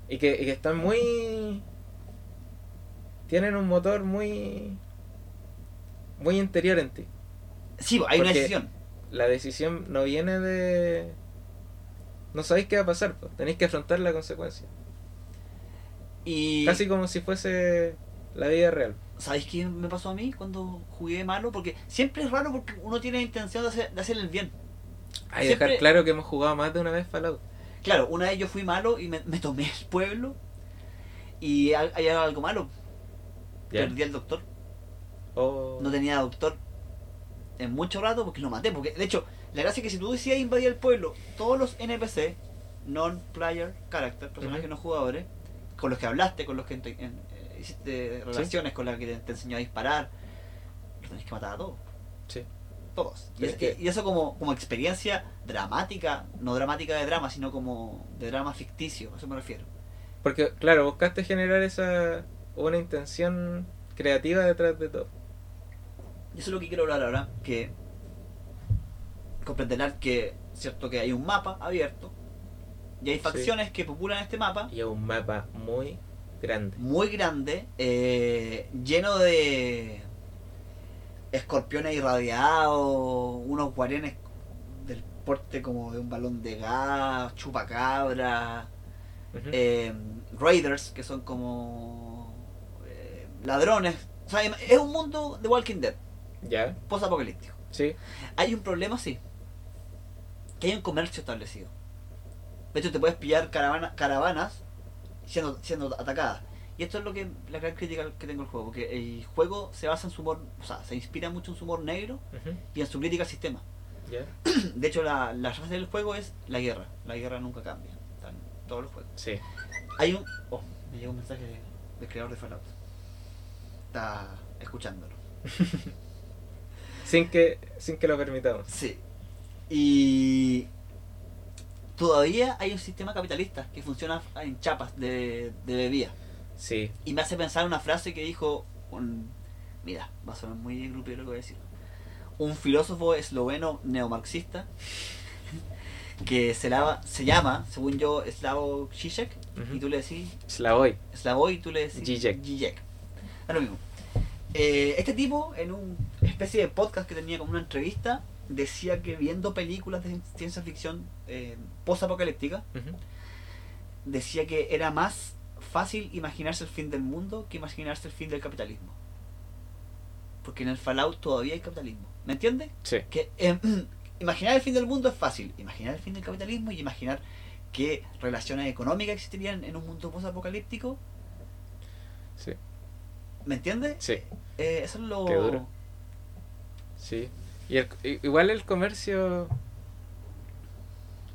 Y que, y que están muy. Tienen un motor muy. Muy interior en ti. Sí, hay una decisión. La decisión no viene de. No sabéis qué va a pasar, pues. tenéis que afrontar la consecuencia. Y Casi como si fuese la vida real. ¿sabéis qué me pasó a mí cuando jugué malo? Porque siempre es raro porque uno tiene intención de hacer, de hacer el bien. Hay Siempre- dejar claro que hemos jugado más de una vez Fallout. Claro, una vez yo fui malo y me, me tomé el pueblo y hay, algo malo. Perdí al doctor. O- No tenía doctor en mucho rato porque lo maté. Porque de hecho, la gracia es que si tú decías invadir el pueblo, todos los NPC, non-player character, personajes no jugadores, con los que hablaste, con los que te- en- eh, hiciste relaciones, con los que te, te enseñó a disparar, los tenés que matar a todos. Sí. Todos. Y, Es es- que- y eso como, como experiencia dramática, no dramática de drama, sino como de drama ficticio, a eso me refiero. Porque, claro, buscaste generar esa. una intención creativa detrás de todo. Y eso es lo que quiero hablar ahora, que comprenderán que, cierto que hay un mapa abierto, y hay Sí. facciones que populan este mapa, Y es un mapa muy grande. muy grande, eh, lleno de escorpiones irradiados, unos guarenes del porte como de un balón de gas, chupacabra, eh, raiders, que son como eh, ladrones. O sea, es un mundo de Walking Dead, ya, post-apocalíptico. sí. Hay un problema, sí. Que hay un comercio establecido. De hecho, te puedes pillar caravana- caravanas siendo, siendo atacadas. Y esto es lo que la gran crítica que tengo al juego. Porque el juego se basa en su humor, o sea, se inspira mucho en su humor negro y en su crítica al sistema. De hecho, la, la frase del juego es la guerra. La guerra nunca cambia. Está en todos los juegos. sí. Hay un. Oh, me llegó un mensaje del creador de Fallout. Está escuchándolo. Sin que, sin que lo permitamos. Sí. Y todavía hay un sistema capitalista que funciona en chapas de, de bebida. Sí. Y me hace pensar una frase que dijo un... Mira, va a sonar muy grupiero lo que voy a decir. Un filósofo esloveno neomarxista que se, lava, se llama, según yo, Slavoj Žižek, y tú le decís Slavoj. Slavoj y tú le decís Žižek. Žižek. Es lo mismo. Eh, este tipo, en una especie de podcast que tenía como una entrevista, decía que viendo películas de ciencia ficción eh, post-apocalíptica, decía que era más fácil imaginarse el fin del mundo que imaginarse el fin del capitalismo. Porque en el Fallout todavía hay capitalismo. ¿Me entiendes? Sí. Que eh, imaginar el fin del mundo es fácil. Imaginar el fin del capitalismo y imaginar qué relaciones económicas existirían en un mundo post-apocalíptico. Sí. ¿Me entiendes? Sí. Eh, eso es lo. Qué duro. Sí. Y el- igual el comercio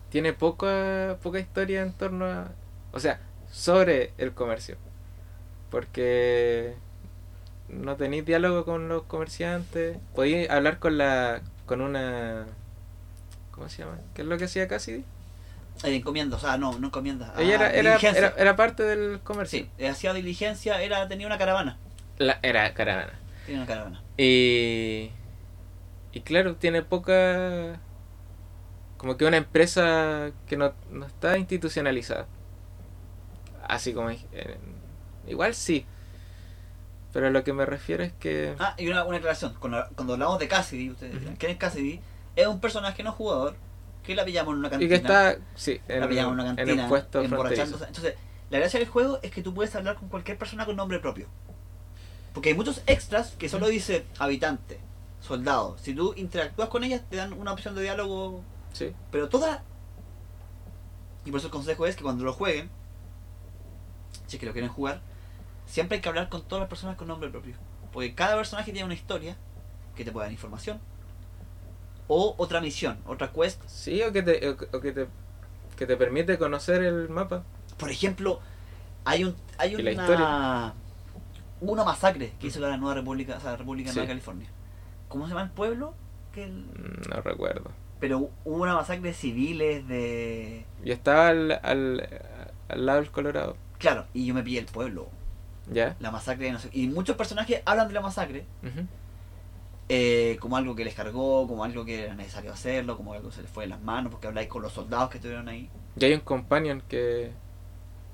tiene poca, poca historia en torno a... O sea, sobre el comercio. Porque no tenéis diálogo con los comerciantes. Podéis hablar con la... con una... ¿Cómo se llama? ¿Qué es lo que hacía Cassidy? Eh, encomienda, o sea, no, no encomienda. Ella ah, era, era, era, era parte del comercio. Sí, eh, hacía diligencia, era, tenía una caravana. La- era caravana. Tenía una caravana. Y, y claro, tiene poca... Como que una empresa que no, no está institucionalizada. Así como... eh, igual sí. Pero a lo que me refiero es que... Ah, y una, una aclaración. Cuando, cuando hablamos de Cassidy, ustedes dirán. ¿quién es Cassidy? Es un personaje no jugador que la pillamos en una Y cantina. que está, sí, en, la pillamos en una en cantina, un puesto emborrachándose. Entonces, la gracia del juego es que tú puedes hablar con cualquier persona con nombre propio. Porque hay muchos extras que solo dice habitante, soldado. Si tú interactúas con ellas, te dan una opción de diálogo. Sí. Pero toda. Y por eso el consejo es que cuando lo jueguen, si es que lo quieren jugar, siempre hay que hablar con todas las personas con nombre propio. Porque cada personaje tiene una historia que te puede dar información. O otra misión, otra quest Sí, o que te, o, que- o que te, que te permite conocer el mapa. Por ejemplo, hay un hay una una masacre que hizo la Nueva República, o sea, la República de Sí. Nueva California. ¿Cómo se llama el pueblo? Que el- Mm, No recuerdo. Pero hubo una masacre de civiles de Yo estaba al, al, al lado del Colorado. claro, y yo me pillé el pueblo, ¿Ya? la masacre de no sé, y muchos personajes hablan de la masacre eh, como algo que les cargó, como algo que era necesario hacerlo, como algo que se les fue de las manos, porque habláis con los soldados que estuvieron ahí. Y hay un companion que,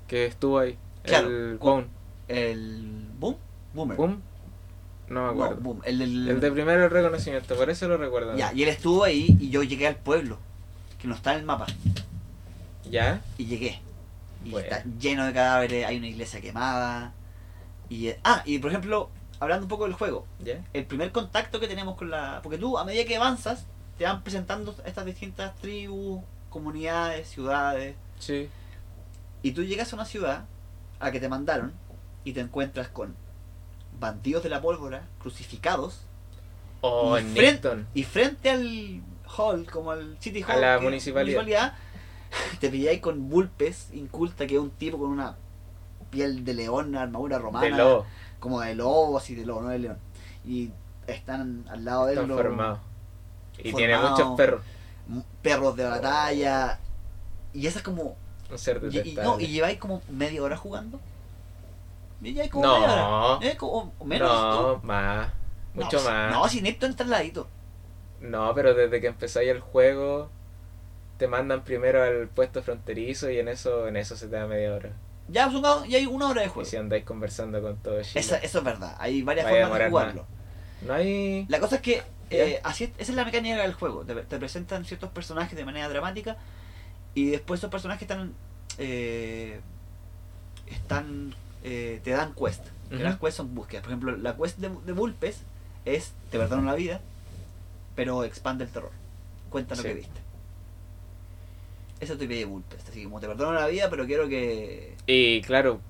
que estuvo ahí. Claro, el Bone. El Boom, Boomer. Boom. No me No, acuerdo. Boom, el, del- El de primero reconocimiento, por eso lo recuerdo. Ya, y él estuvo ahí y yo llegué al pueblo, que no está en el mapa. ¿Ya? Y llegué. Y Bueno. está lleno de cadáveres, hay una iglesia quemada. Y, eh, ah, y por ejemplo, hablando un poco del juego, ¿Ya? el primer contacto que tenemos con la... Porque tú, a medida que avanzas, te van presentando estas distintas tribus, comunidades, ciudades. Sí. Y tú llegas a una ciudad a la que te mandaron y te encuentras con bandidos de la pólvora, crucificados, Oh, y, en frente, y frente al hall, como al City Hall, A la que- municipalidad. te pilláis con Bulpes, inculta, que es un tipo con una piel de león, una armadura romana, De lobo. como de lobo, así de lobo, no de león. Y están al lado de él Están formados. Y tiene Formado. muchos perros. perros de batalla. Y esa es como. Un ser Y, y- no, y lleváis como media hora jugando. Y lleváis como No. media hora. Eh, como, menos. no, más. No, Mucho si- más. No, si Neptune está al ladito. No, pero desde que empezáis el juego te mandan primero al puesto fronterizo y en eso en eso se te da media hora. Ya, supongamos, ya hay una hora de Y juego. si andáis conversando con todo Chile. Esa- eso es verdad. Hay varias Vaya formas de jugarlo. No hay... La cosa es que eh, así es- esa es la mecánica del juego. Te, te presentan ciertos personajes de manera dramática y después esos personajes están eh, están eh, te dan quest. Que Ujú. Las quests son búsquedas. Por ejemplo, la quest de, de Bulpes es te perdono la vida, pero expande el terror. Cuenta lo Sí. que viste. Eso te pide Bulpes. Así como te perdono la vida, pero quiero que Y claro,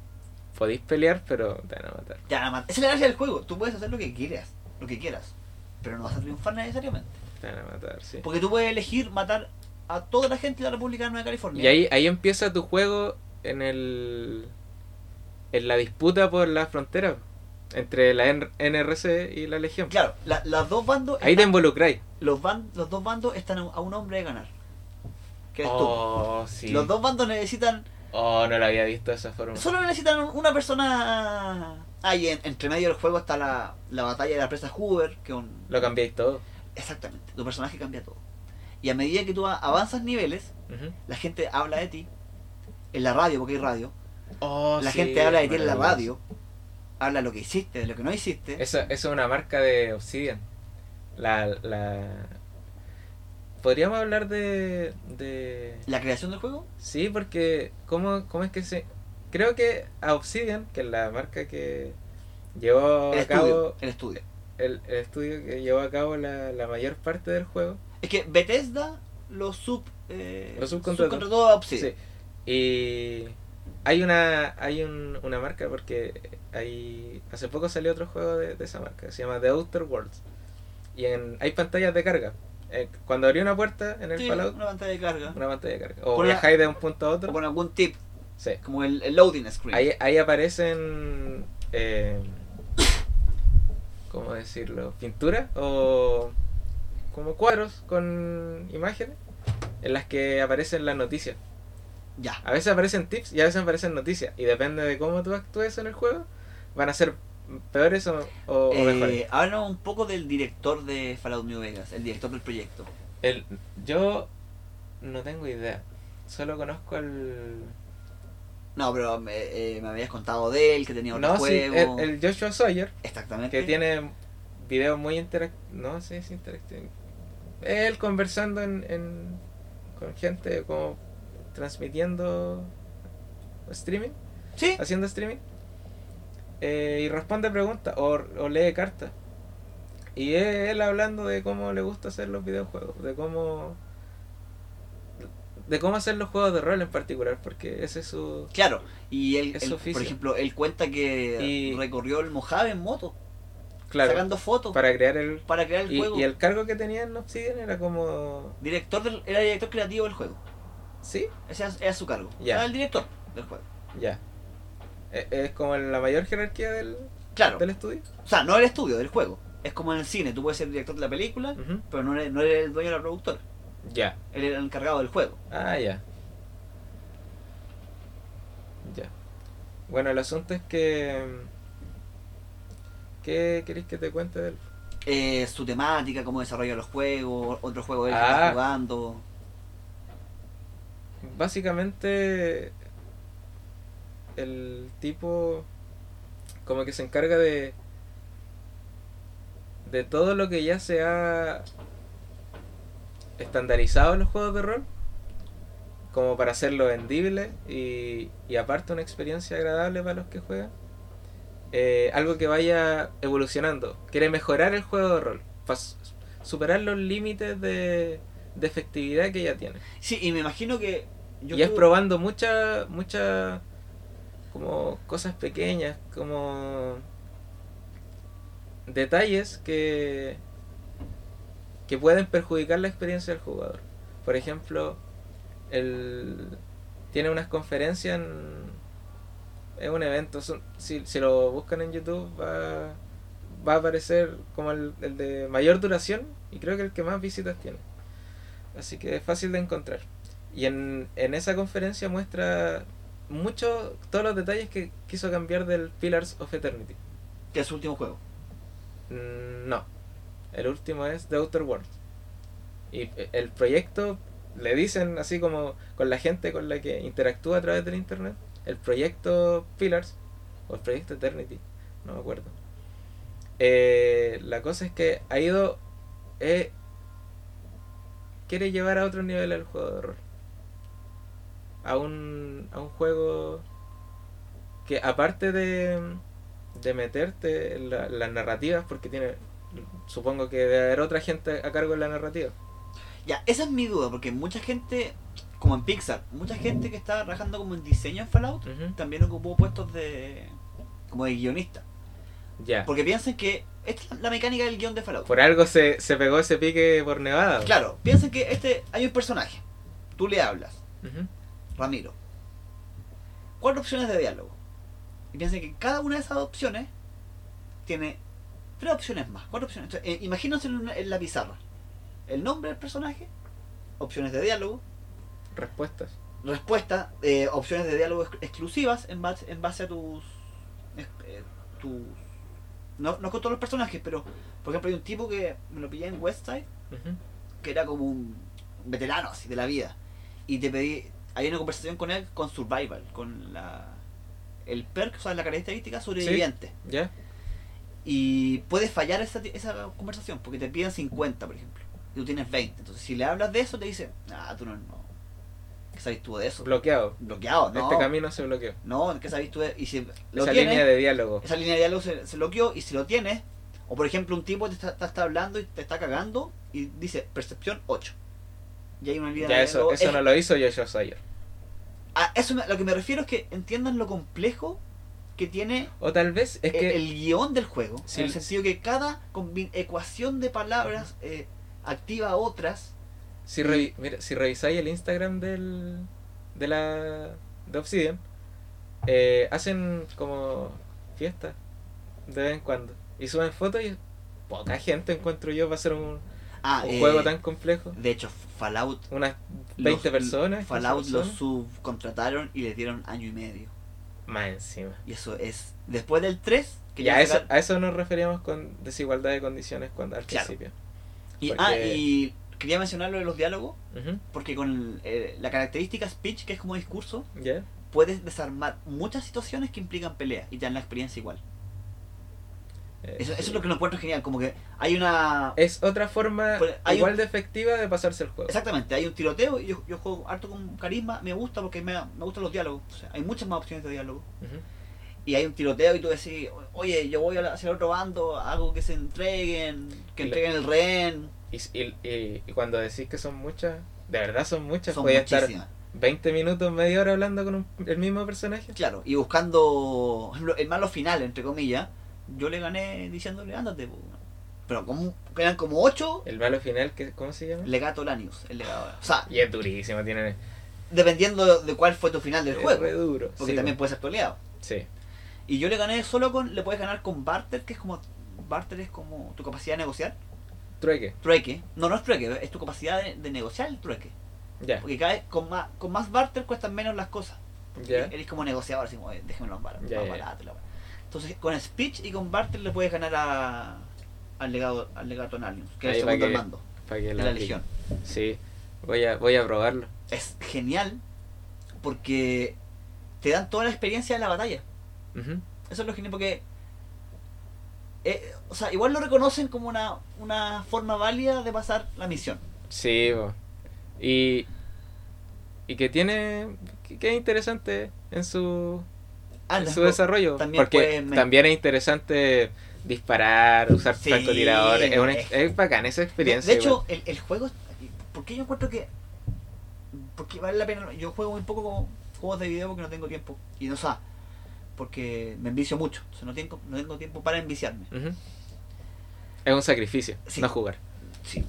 podéis pelear, pero te van a matar. ya la mat- Esa es la gracia del juego. Tú puedes hacer lo que quieras, lo que quieras, pero no vas a triunfar necesariamente. Te van a matar, sí. Porque tú puedes elegir matar a toda la gente de la República de Nueva California. Y ahí, ahí empieza tu juego en el... En la disputa por la frontera entre la NRC y la Legión. Claro, la- los dos bandos Ahí te involucráis. los, ban- los dos bandos están a un- hombre de ganar. Que eres Oh, sí. Los dos bandos necesitan. Oh, no lo había visto de esa forma. Solo necesitan un- una persona. Ahí en, entre medio del juego está la, la batalla de la presa Hoover, que un. Lo cambiáis todo. Exactamente. Tu personaje cambia todo. Y a medida que tú avanzas niveles, la gente habla de ti. En la radio, porque hay radio. Oh, la sí, gente habla de ti en la radio. Habla de lo que hiciste, de lo que no hiciste. Eso, eso es una marca de Obsidian. La, la... Podríamos hablar de, de... La creación del juego. Sí, porque ¿cómo, ¿cómo es que se...? Creo que a Obsidian, que es la marca que llevó El a estudio. cabo... El estudio. El, el estudio que llevó a cabo la, la mayor parte del juego. Es que Bethesda lo sub. Eh, Lo subcontrató. subcontrató a Obsidian. Sí. Y hay una hay un- una marca porque hay hace poco salió otro juego de, de esa marca, se llama The Outer Worlds. Y en, hay pantallas de carga. Eh, cuando abrí una puerta en el Sí, Fallout, una pantalla de carga. una pantalla de carga. O Con viajáis de un punto a O otro. con algún tip, Sí. como el, el loading screen. Ahí, ahí aparecen eh, ¿cómo decirlo? pinturas o como cuadros con imágenes en las que aparecen las noticias. Ya. A veces aparecen tips y a veces aparecen noticias. Y depende de cómo tú actúes en el juego, van a ser peores o, o- o mejores. Eh, háblanos un poco del director de Fallout New Vegas, el director del proyecto. El, yo no tengo idea. Solo conozco el. No, pero me, eh, me habías contado de él, que tenía otro No, sí, juego. el, el Joshua Sawyer, Exactamente. que tiene videos muy interactivos. No sé si interactivos. Él conversando en, en- con gente como transmitiendo streaming, Sí, haciendo streaming, eh, y responde preguntas o, o lee cartas. Y es él hablando de cómo le gusta hacer los videojuegos, de cómo de cómo hacer los juegos de rol en particular, porque ese es su claro. Y él, por ejemplo, él cuenta que Y- recorrió el Mojave en moto, claro sacando fotos para, para crear el crear el y, juego. y el cargo que tenía en Obsidian era como Director del, era director creativo del juego. Sí Ese era, era su cargo. Ya. Era el director del juego. ya E- es como la mayor jerarquía del, Claro. del estudio O sea, no el estudio, del juego. Es como en el cine, tú puedes ser director de la película, pero no eres, no eres el dueño de la productora. ya Él era el encargado del juego. Ah, ya. Ya. Bueno, el asunto es que. ¿Qué queréis que te cuente de él? Eh, su temática, cómo desarrolla los juegos, otro juego él que Ah. está jugando. Básicamente. El tipo. Como que se encarga de. De todo lo que ya se ha. Estandarizado en los juegos de rol. Como para hacerlo vendible y, y aparte una experiencia agradable para los que juegan. Eh, algo que vaya evolucionando. Quiere mejorar el juego de rol. Superar los límites de, de efectividad que ya tiene. Sí, y me imagino que. Yo y es probando muchas, muchas, como cosas pequeñas, como detalles que, que pueden perjudicar la experiencia del jugador. Por ejemplo, el, tiene unas conferencias en, es un evento, son- si, si lo buscan en YouTube va, va a aparecer como el, el de mayor duración y creo que el que más visitas tiene. Así que es fácil de encontrar. Y en, en esa conferencia muestra mucho todos los detalles que quiso cambiar del Pillars of Eternity. Que es su último juego. Mm, No, el último es The Outer Worlds. Y eh, el proyecto, le dicen así como con la gente con la que interactúa a través del internet, el proyecto Pillars, o el proyecto Eternity, no me acuerdo. Eh, la cosa es que ha ido... eh, quiere llevar a otro nivel el juego de rol. A un, a un juego que aparte de, de meterte en la- las narrativas, porque tiene, supongo que debe haber otra gente a cargo de la narrativa. Ya, esa es mi duda, porque mucha gente, como en Pixar, mucha gente que está trabajando como en diseño en Fallout, Ujú. también ocupó puestos de. como de guionista. Ya. Porque piensen que esta es la mecánica del guion de Fallout. Por algo se, se pegó ese pique por Nevada. Claro, piensen que este hay un personaje. Tú le hablas, Ujú. Ramiro. Cuatro opciones de diálogo. Y piensen que cada una de esas opciones tiene tres opciones más. Cuatro opciones. Entonces, eh, imagínense en, una- en la pizarra. El nombre del personaje, opciones de diálogo, Respuestas. respuesta, eh, opciones de diálogo ex- exclusivas en base, en base a tus. eh, tus no, no con todos los personajes, pero por ejemplo hay un tipo que me lo pillé en Westside Ujú. que era como un veterano así de la vida y te pedí hay una conversación con él con survival con la el perk o sea la característica sobreviviente ¿Ya? y puedes fallar esa, esa conversación porque te piden 50 por ejemplo y tú tienes 20 entonces si le hablas de eso te dice ah tú no, no ¿qué sabes tú de eso? Bloqueado. bloqueado no Este camino se bloqueó. no ¿qué sabes tú de y si lo Esa tienes línea de diálogo. esa línea de diálogo se, se bloqueó y si lo tienes o por ejemplo un tipo te está, te está hablando y te está cagando y dice percepción 8 y hay una línea Ya eso, eso es- no lo hizo Joshua Sawyer. a eso me- lo que me refiero es que entiendan lo complejo que tiene O tal vez es el, que el guion del juego Sí. en el sentido que cada ecuación de palabras eh, activa otras si, revi- mira, si revisáis el Instagram del, de la de Obsidian, eh, hacen como fiestas de vez en cuando. Y suben fotos y poca gente encuentro yo para hacer un, ah, un eh, juego tan complejo. de hecho Fallout Unas 20 los- personas. 15 Fallout personas, subcontrataron y les dieron año y medio Más encima. y eso es después del 3 que Ya, eso, a eso nos referíamos con desigualdad de condiciones cuando, al Claro. principio. Y, Porque- ah, y quería mencionar lo de los diálogos, porque con eh, la característica speech, que es como discurso, puedes desarmar muchas situaciones que implican pelea y te dan la experiencia igual. Eh, Eso, eso es lo que lo encuentro genial, como que hay una... Es otra forma hay igual un- de efectiva de pasarse el juego. Exactamente, hay un tiroteo y yo, yo juego harto con carisma, me gusta porque me, me gustan los diálogos, o sea, hay muchas más opciones de diálogo. Ujú. Y hay un tiroteo y tú decís, oye, yo voy a hacia el otro bando, hago que se entreguen, que entreguen el rehén. Y, y, y- y cuando decís que son muchas, de verdad son muchas, Son voy a estar muchísimas. 20 minutos, media hora hablando con un- el mismo personaje. Claro, y buscando el malo final, entre comillas, yo le gané diciéndole, ándate. po". Pero como, eran como ocho El malo final, que, ¿cómo se llama? legato Lanius, el legado. O sea, Y es durísimo, tiene... dependiendo de cuál fue tu final del es juego. re duro. Porque sí, también po. puede ser toleado. Sí. Y yo le gané solo con, le puedes ganar con barter, que es como, barter es como tu capacidad de negociar. Trueque. Trueque, no, no es trueque, es tu capacidad de, de negociar el trueque. Ya. Porque cada vez con más, con más barter cuestan menos las cosas. Ya. Eres como negociador, así como, "Oye, déjame más barato, Ya, más ya. barato, la wea". Entonces, con speech y con barter le puedes ganar a, al legado al legato Nalius, que es Ahí el para segundo que- al mando de la legión. Sí. Voy a, voy a probarlo. Es genial porque te dan toda la experiencia de la batalla. Eso es lo genial porque. eh, o sea, igual lo reconocen como una, una forma válida de pasar la misión. Sí, y y que tiene que es interesante en su Ah, su desarrollo también porque me- también es interesante disparar usar Sí, francotiradores es, una, es- bacán esa experiencia de hecho, el, el juego. ¿Por qué yo encuentro que.? Porque vale la pena. Yo juego muy poco como juegos de video porque no tengo tiempo. Y no sé. Porque me envicio mucho. O sea, no tengo, no tengo tiempo para enviciarme. Es un sacrificio Sí. no jugar Sí.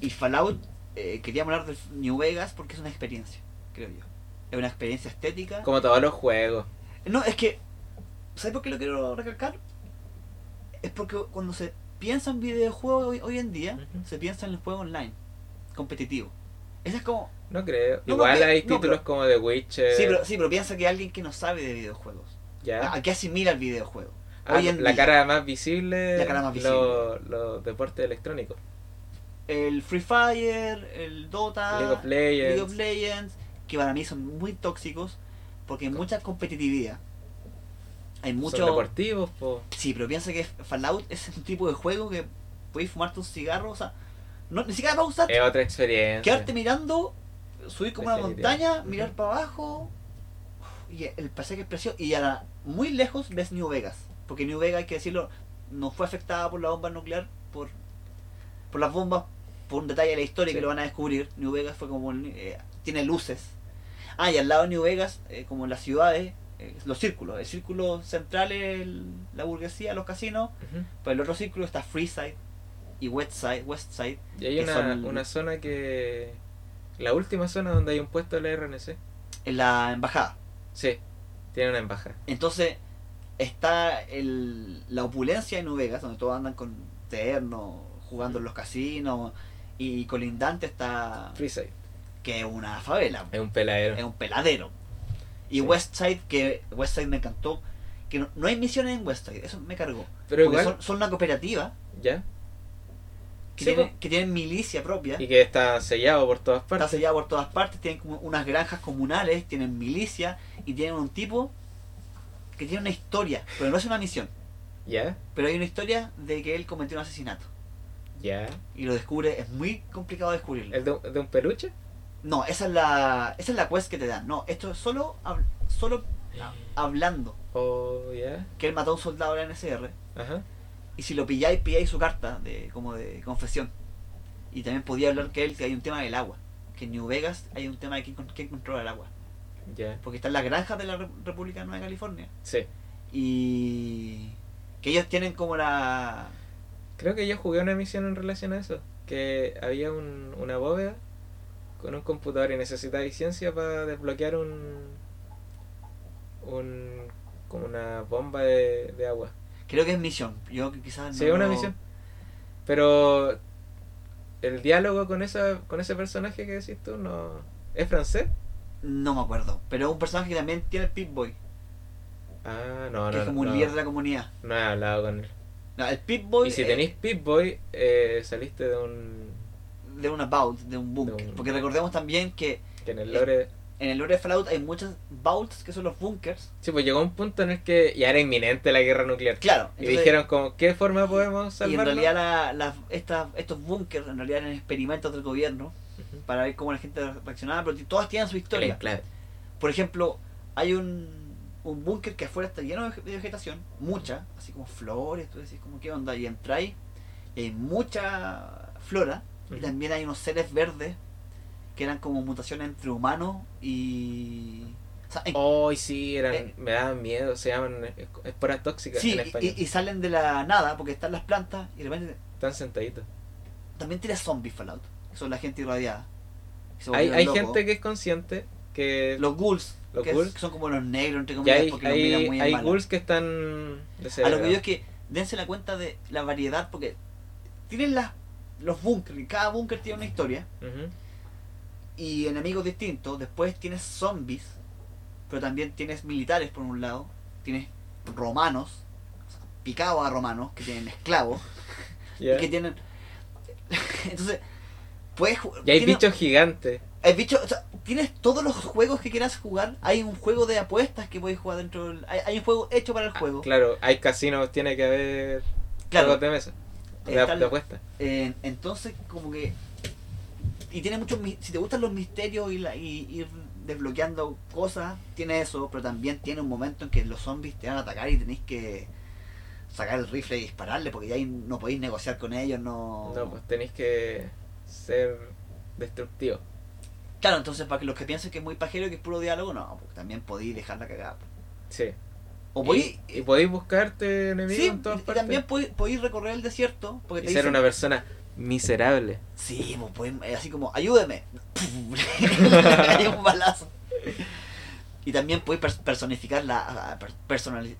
Y Fallout, eh, quería hablar de New Vegas porque es una experiencia, creo yo. Es una experiencia estética. como todos los juegos No, es que. ¿Sabes por qué lo quiero recalcar? Es porque cuando se piensa en videojuegos hoy, hoy en día, se piensa en el juego online, competitivo. Ese es como. no creo No, igual no, hay no, títulos pero- como The Witcher Sí pero, sí, pero piensa que alguien que no sabe de videojuegos. ya ¿A qué asimila el videojuego? Ah, hoy en la día, cara más visible La cara más los, los deportes electrónicos El Free Fire, el Dota, League of Legends League of Legends, que para mí son muy tóxicos porque hay mucha competitividad. Hay son mucho. deportivos po. Sí, pero piensa que Fallout es un tipo de juego que puedes fumarte un cigarro, o sea, no, ni siquiera pausar, es otra experiencia quedarte mirando, subir como una montaña, mirar para abajo, y el paisaje es precioso, y a la- muy lejos ves New Vegas, porque New Vegas, hay que decirlo, no fue afectada por la bomba nuclear, por, por las bombas, por un detalle de la historia Sí. que lo van a descubrir. New Vegas fue como, eh, tiene luces. Ah, y al lado de New Vegas, eh, como en las ciudades, eh, los círculos, el círculo central es el- la burguesía, los casinos, Ujú. pero el otro círculo está Freeside y Westside, Westside. Y hay una, son- una zona que. La última zona donde hay un puesto de la RNC. en la embajada. Sí, tiene una embajada. Entonces está el, la opulencia de New Vegas, donde todos andan con terno, jugando en los casinos, y colindante está Freeside. Que es una favela, Es un peladero. es un peladero. Y Sí. Westside, que Westside me encantó, que no, no hay misiones en Westside, eso me cargó. Pero igual, son, son una cooperativa ¿ya? que, Sí, tiene, que tienen milicia propia. Y que está sellado por todas Está partes. sellada por todas partes, tienen como unas granjas comunales, tienen milicia y tienen un tipo que tiene una historia, pero no es una misión, ¿Ya? pero hay una historia de que él cometió un asesinato ¿Ya? y lo descubre, es muy complicado descubrirlo. ¿El de, de un peluche? No, esa es la esa es la quest que te dan. No, esto es solo hab- solo hablando ¿O ya? que él mató a un soldado de la NSR Ajá. y si lo pilláis pilláis su carta de como de confesión. Y también podía hablar que él que hay un tema del agua, que en New Vegas hay un tema de quién, quién controla el agua. Ya. porque están las granjas de la Re- República de Nueva California Sí. y que ellos tienen como la Creo que yo jugué una misión en relación a eso. Que había un, una bóveda con un computador y necesitaba ciencia para desbloquear un. un. como una bomba de, de agua. creo que es misión yo quizás Sí, no una misión. Pero. el diálogo con esa con ese personaje que decís tú no. ¿Es francés? no me acuerdo pero es un personaje que también tiene el Pip-Boy Ah, no, que no. es como un líder de la comunidad no he hablado con él. no, el Pip-Boy Y si eh, tenéis Pip-Boy, eh, saliste de un. De un about de un búnker un- porque recordemos también que que en el lore. en el lore de Fallout hay muchos vaults que son los bunkers. Sí, pues llegó un punto en el que ya era inminente la guerra nuclear. Claro. Y entonces- dijeron como, ¿qué forma podemos y en salvarlo? realidad la, la- esta- estos bunkers en realidad eran experimentos del gobierno para ver cómo la gente reaccionaba, pero todas tienen su historia. enclave. Por ejemplo, hay un, un búnker que afuera está lleno de vege- de vegetación, mucha, así como flores, tú decís como qué onda, y entráis y hay mucha flora, y también hay unos seres verdes que eran como mutaciones entre humanos y... o sea, en- sí, eran, Eh. me daban miedo, se llaman es- esporas tóxicas sí, en español. y- y salen de la nada porque están las plantas y de repente Están sentaditos. también tiene zombies Fallout, que son la gente irradiada. Hay, hay locos. gente que es consciente que Los ghouls, Los que, es- ghouls. que son como los negros entre comillas hay, porque los miran hay, muy hay mala. ghouls que están A lo que yo es que dense la cuenta de la variedad, porque tienen las, los bunkers, y cada búnker tiene una historia, y enemigos distintos. Después tienes zombies, pero también tienes militares por un lado, tienes romanos, o sea, picados a romanos, que tienen esclavos, y que tienen. Entonces, puedes Y hay tiene- bichos gigantes. hay bichos, o sea, tienes todos los juegos que quieras jugar. Hay un juego de apuestas que puedes jugar dentro del. Hay, hay un juego hecho para el Ah, juego. claro, hay casinos, tiene que haber Claro. juegos de mesa. Apuesta. Eh, entonces, como que. Y tiene muchos. Si te gustan los misterios y, la, y ir desbloqueando cosas, tiene eso, pero también tiene un momento en que los zombies te van a atacar y tenéis que sacar el rifle y dispararle porque ya no podéis negociar con ellos, no. No, pues tenéis que ser destructivo. Claro, entonces para que los que piensen que es muy pajero y que es puro diálogo, no, porque también podéis dejarla cagada. Sí. O podéis. y, y podéis buscarte enemigos sí, en todas y partes. también podéis, podéis recorrer el desierto porque y te ser dicen, una persona miserable. Sí, pues, pueden- eh, así como, ayúdeme. Hay un balazo. Y también pers- personificar la. per- personali-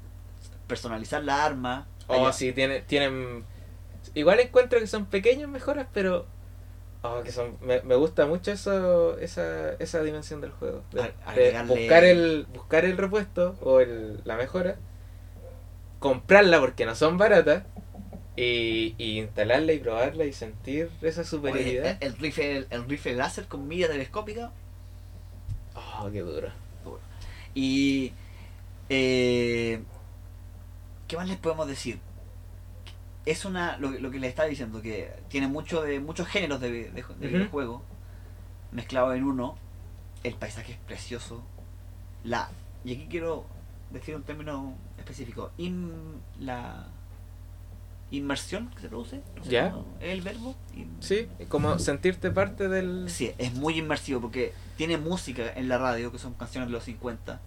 personalizar la arma. Oh, Hay- sí, tiene, tienen. Igual encuentro que son pequeñas mejoras, pero. Oh, que son. Me, me gusta mucho eso, esa, esa dimensión del juego. De, A- de agregarle- buscar el buscar el repuesto o el, la mejora, comprarla porque no son baratas y, y instalarla y probarla y sentir esa Oye, superioridad. el, el rifle, el, el rifle láser con mira telescópica. Oh, qué duro. Y. eh, ¿Qué más les podemos decir? Es una. Lo, lo que les estaba diciendo, que tiene mucho de muchos géneros de, de, de videojuego mezclados en uno. El paisaje es precioso. La. Y aquí quiero decir un término específico. In- la inmersión que se produce. No sé Ya. cómo el verbo. In- Sí, como sentirte parte del. Sí, es muy inmersivo porque tiene música en la radio, que son canciones de los 50.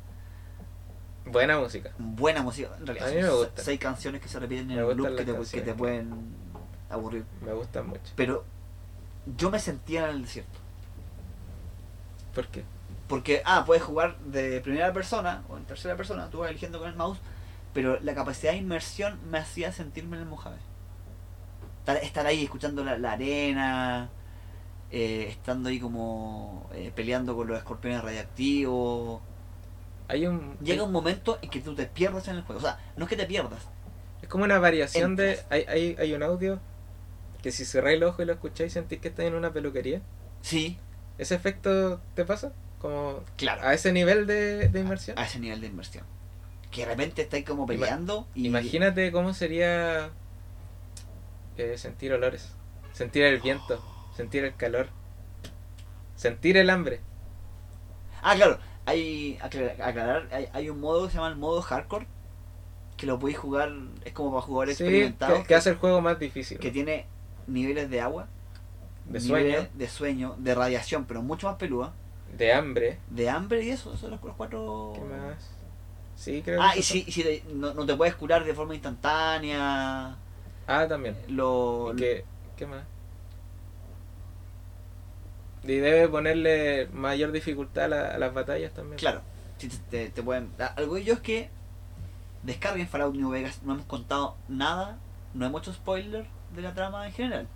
Buena música. Buena música, en realidad. A mí me gusta. seis canciones que se repiten en gustan loop que te, que te pueden aburrir. Me gustan mucho. Pero yo me sentía en el desierto. ¿Por qué? Porque, ah, puedes jugar de primera persona o en tercera persona, tú vas eligiendo con el mouse, pero la capacidad de inmersión me hacía sentirme en el Mojave. Estar, estar ahí escuchando la, la arena, eh, estando ahí como eh, peleando con los escorpiones radiactivos. Hay un. Llega un momento en que tú te pierdes en el juego. O sea, no es que te pierdas. Es como una variación de. Hay, hay, hay un audio que si cerráis los ojos y lo escucháis sentís que estás en una peluquería. Sí, ¿Ese efecto te pasa? Como claro. a ese nivel de, de inmersión. A ese nivel de inversión. Que de repente estáis como peleando y... Imagínate cómo sería eh, sentir olores, sentir el viento, sentir el calor, sentir el hambre. Ah, claro. Hay, aclarar, hay, hay un modo que se llama el modo hardcore. Que lo podéis jugar, es como para jugadores Sí, experimentados. que, que hace el juego más difícil. que tiene niveles de agua, de sueño, de sueño, de radiación, pero mucho más peluda, de hambre. de hambre y eso, son los, los cuatro. ¿Qué más? Sí, creo Ah, que y si, y si te- no, no te puedes curar de forma instantánea. Ah, también. Lo, ¿Y qué, qué más? Y debe ponerle mayor dificultad a, la- a las batallas también. Claro, si te, te- pueden. Algo de ello es que descarguen Fallout New Vegas, no hemos contado nada, no hay mucho spoiler de la trama en general.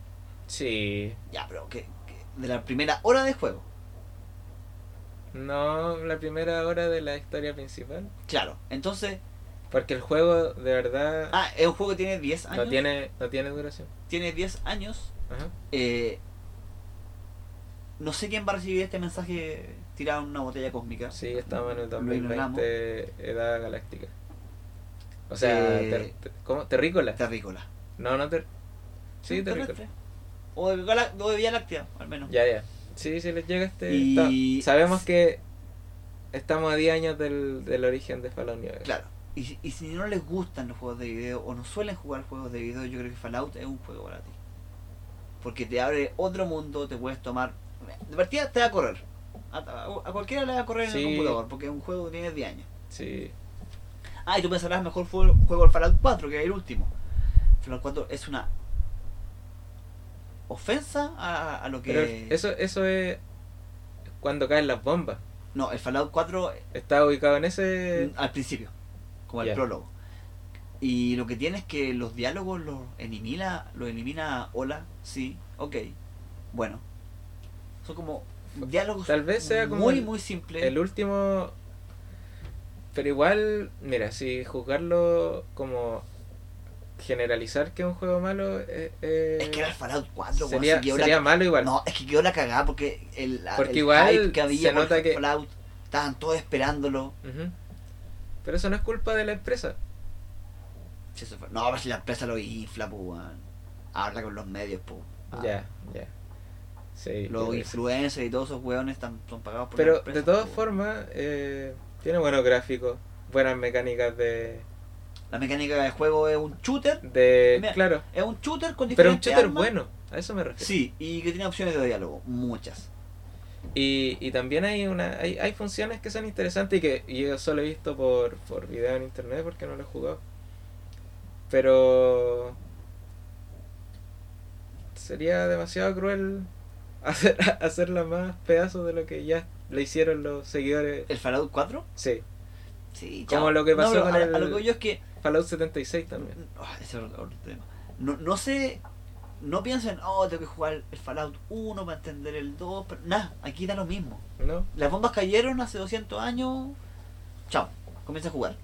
Sí. Ya, pero que, que de la primera hora de juego. No, la primera hora de la historia principal. Claro, entonces, Porque el juego de verdad ah, es un juego que tiene 10 años. no tiene no tiene duración. tiene 10 años. Ajá. eh, no sé quién va a recibir este mensaje tiraron una botella cósmica. Sí, estamos en el Lo ignoramos. 2020, edad galáctica. O sea, Eh, ter- ter- ¿cómo? ¿Terrícola? Terrícola. No, no ter... Sí, terrícola. O de, gala- o de Vía Láctea, al menos. Ya, ya. Sí, sí les llega este... Y- Sabemos que estamos a 10 años del, del origen de Fallout New. Claro. Y, si- y si no les gustan los juegos de video o no suelen jugar juegos de video, yo creo que Fallout es un juego para ti. Porque te abre otro mundo, te puedes tomar. De partida te va a correr. A, a- a cualquiera le va a correr en el computador, porque es un juego que tiene 10 años. Sí. Ah, y tú pensarás mejor fue juego el Fallout 4, que es el último. Fallout 4 es una ofensa a, a lo que. Pero eso, eso es cuando caen las bombas. No, el Fallout 4 Está ubicado en ese... al principio, como el prólogo. Y lo que tiene es que los diálogos los elimina, los elimina hola, sí, ok, bueno. Son como diálogos Tal vez sea como muy, el- muy simples. El último. Pero igual, mira, si juzgarlo como generalizar que es un juego malo, eh, eh, es que era el Fallout 4, weón, sería, sería la- malo igual. No, es que quedó la cagada porque el, Porque el igual hype que había se nota que- Fallout, estaban todos esperándolo. Pero eso no es culpa de la empresa. No, pero si la empresa lo infla, pues. Habla con los medios, pues. Ah, Ya, ya. Sí. Los influencers y todos esos weones están, son pagados por Pero empresa, de todas formas, eh, tiene buenos gráficos, buenas mecánicas de. La mecánica del juego es un shooter. de Mira, claro. Es un shooter con Pero un diferentes shooter armas. bueno, a eso me refiero. Sí, y que tiene opciones de diálogo, muchas. Y, y también hay una hay, hay funciones que son interesantes y que yo solo he visto por, por video en internet porque no lo he jugado. Pero sería demasiado cruel hacer, hacerla más pedazo de lo que ya le hicieron los seguidores. ¿El Fallout 4? Sí, Sí, Como chao. lo que pasó con a, el- a lo que yo es que. Fallout 76 también. ah, ese es otro, tema. No, no sé. No piensen, oh, tengo que jugar el Fallout 1 para entender el 2. Pero, nada, aquí da lo mismo. ¿No? Las bombas cayeron hace 200 años. Chao, comienza a jugar.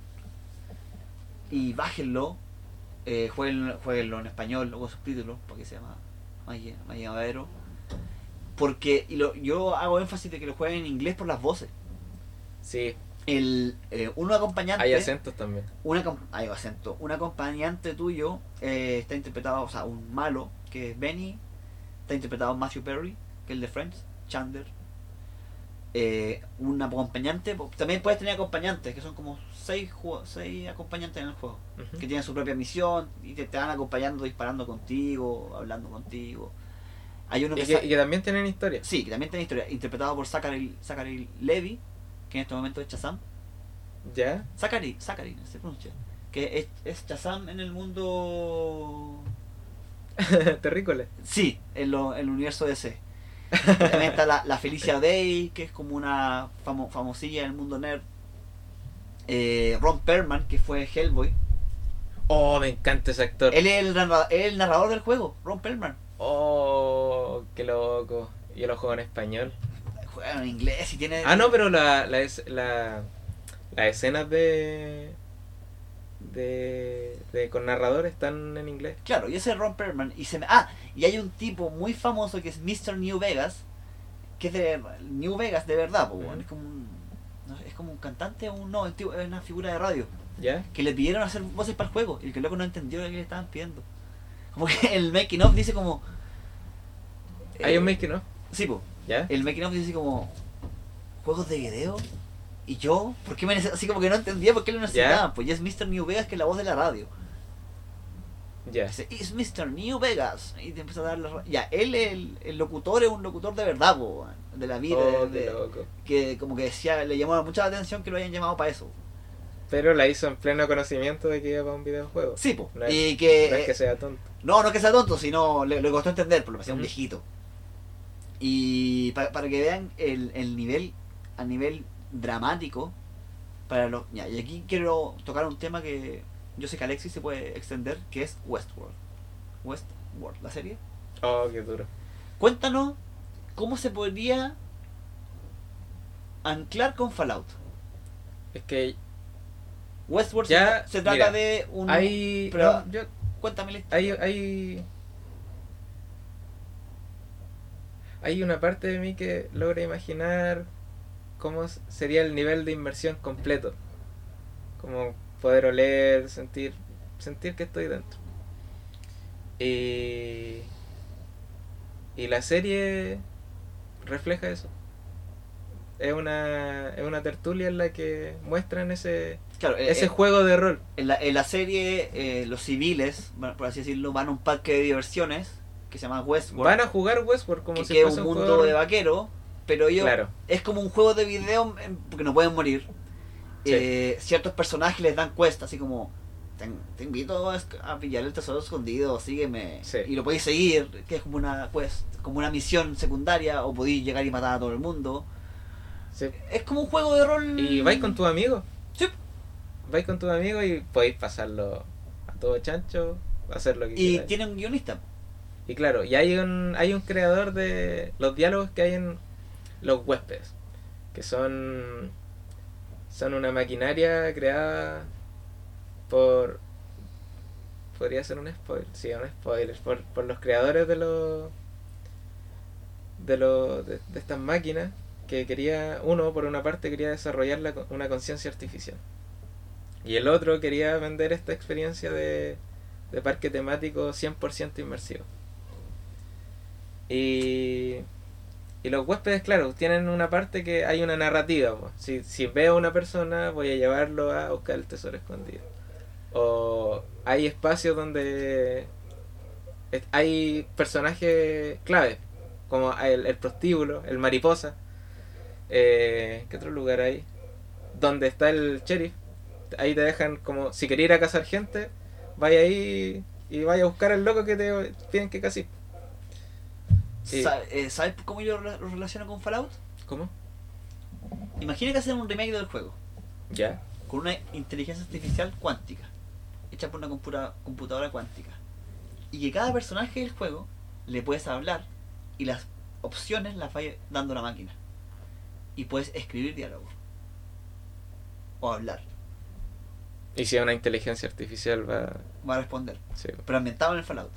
Y bájenlo. Eh, jueguenlo, jueguenlo en español o con subtítulos, porque se llama más, más llevadero. Porque y lo, yo hago énfasis de que lo jueguen en inglés por las voces. Sí, El, eh, uno acompañante. hay acentos también. Una, va acento. Un acompañante tuyo eh, está interpretado, o sea, un malo, que es Benny, está interpretado Matthew Perry, que es el de Friends, Chandler. Eh, un acompañante, también puedes tener acompañantes, que son como seis, seis acompañantes en el juego, que tienen su propia misión y te, te van acompañando, disparando contigo, hablando contigo. Hay uno Y que, y que también tienen historia. sí, que también tiene historia, interpretado por Zachary, Zachary Levy, que en este momento es Shazam. ¿Ya? Zachary, Zachary, no se pronuncia. Que es, es Shazam en el mundo. Terrícola. Sí, en, lo, en el universo DC. También está la, la Felicia Day, que es como una famo- famosilla en el mundo nerd. Eh, Ron Perlman, que fue Hellboy. Oh, me encanta ese actor. Él es el, el narrador del juego, Ron Perlman. Oh, qué loco. Yo lo juego en español. Juega en inglés y tiene. Ah, no, pero la, la, es- la, las escenas de, de, de con narrador están en inglés. Claro, y ese es Ron Perlman. Y se me... Ah, y hay un tipo muy famoso que es Mr. New Vegas, que es de New Vegas de verdad, po, es como un, no sé, es como un cantante, un no, es una figura de radio, ¿Ya? que le pidieron hacer voces para el juego y el que loco no entendió lo que le estaban pidiendo. Como que el making of dice como Hay eh, un making of. Sí, po. ¿Ya? El making of dice como juegos de video y yo, ¿por qué me así como que no entendía por qué lo necesitaban? Pues ya es Mr. New Vegas que es la voz de la radio. Ya. Dice, it's Mr. New Vegas. Y te empieza a dar la... ra- Ya, él, el, el locutor, es un locutor de verdad, po, de la vida. Oh, de- que como que decía, le llamó mucha la atención que lo hayan llamado para eso. Pero la hizo en pleno conocimiento de que iba para un videojuego. Sí, po. No es- y que... No es que sea tonto. No, no es que sea tonto, sino le, le costó entender, porque lo parecía un Ujú. viejito. Y pa- para que vean el, el nivel, a nivel dramático, para los... Ya, y aquí quiero tocar un tema que yo sé que Alexis se puede extender, que es Westworld. Westworld, la serie. Oh, qué duro. Cuéntanos cómo se podría anclar con Fallout. Es que Westworld Ya, se, se trata mira, de un... hay. pero- no, yo- Cuéntame la historia. hay, hay. Hay una parte de mí que logra imaginar cómo sería el nivel de inmersión completo. Como poder oler, sentir, sentir que estoy dentro. Y, y la serie refleja eso. Es una, es una tertulia en la que muestran ese, Claro, eh, ese eh, juego de rol. En la, en la serie, eh, los civiles, por así decirlo, van a un parque de diversiones que se llama Westworld. Van a jugar Westworld como que si que es fuese un un mundo de vaquero, pero ellos Claro. es como un juego de video porque no pueden morir. Sí. Eh, ciertos personajes les dan cuesta, así como te, te invito a, pillar el tesoro escondido, sígueme. Sí. Y lo podéis seguir, que es como una quest, como una misión secundaria, o podéis llegar y matar a todo el mundo. Sí. Es como un juego de rol. Y vais con tus amigos. Vais con tus amigos y podéis pasarlo a todo chancho, hacer lo que Y quieras. tiene un guionista. Y claro, y hay un, hay un creador de los diálogos que hay en los huéspedes, que son, son una maquinaria creada por... Podría ser un spoiler, sí, un spoiler, por, por los creadores de los... De, los de, de estas máquinas que quería, uno por una parte quería desarrollar la una conciencia artificial y el otro quería vender esta experiencia de, de parque temático 100% inmersivo. Y, y los huéspedes, claro, tienen una parte que hay una narrativa. Si, si veo a una persona, voy a llevarlo a buscar el tesoro escondido. O hay espacios donde hay personajes clave, como el, el prostíbulo, el mariposa. Eh, ¿Qué otro lugar hay? Donde está el sheriff. Ahí te dejan como, si quería ir a cazar gente, vaya ahí y vaya a buscar al loco que te piden que casi. Sí. Eh, ¿Sabes cómo yo lo relaciono con Fallout? ¿Cómo? Imagina que hacen un remake del juego Ya. con una inteligencia artificial cuántica, hecha por una computa- computadora cuántica. Y que cada personaje del juego le puedes hablar y las opciones las vaya dando la máquina. Y puedes escribir diálogos. O hablar. Y si una inteligencia artificial va. Va a responder. Sí. Pero ambientado en el Fallout.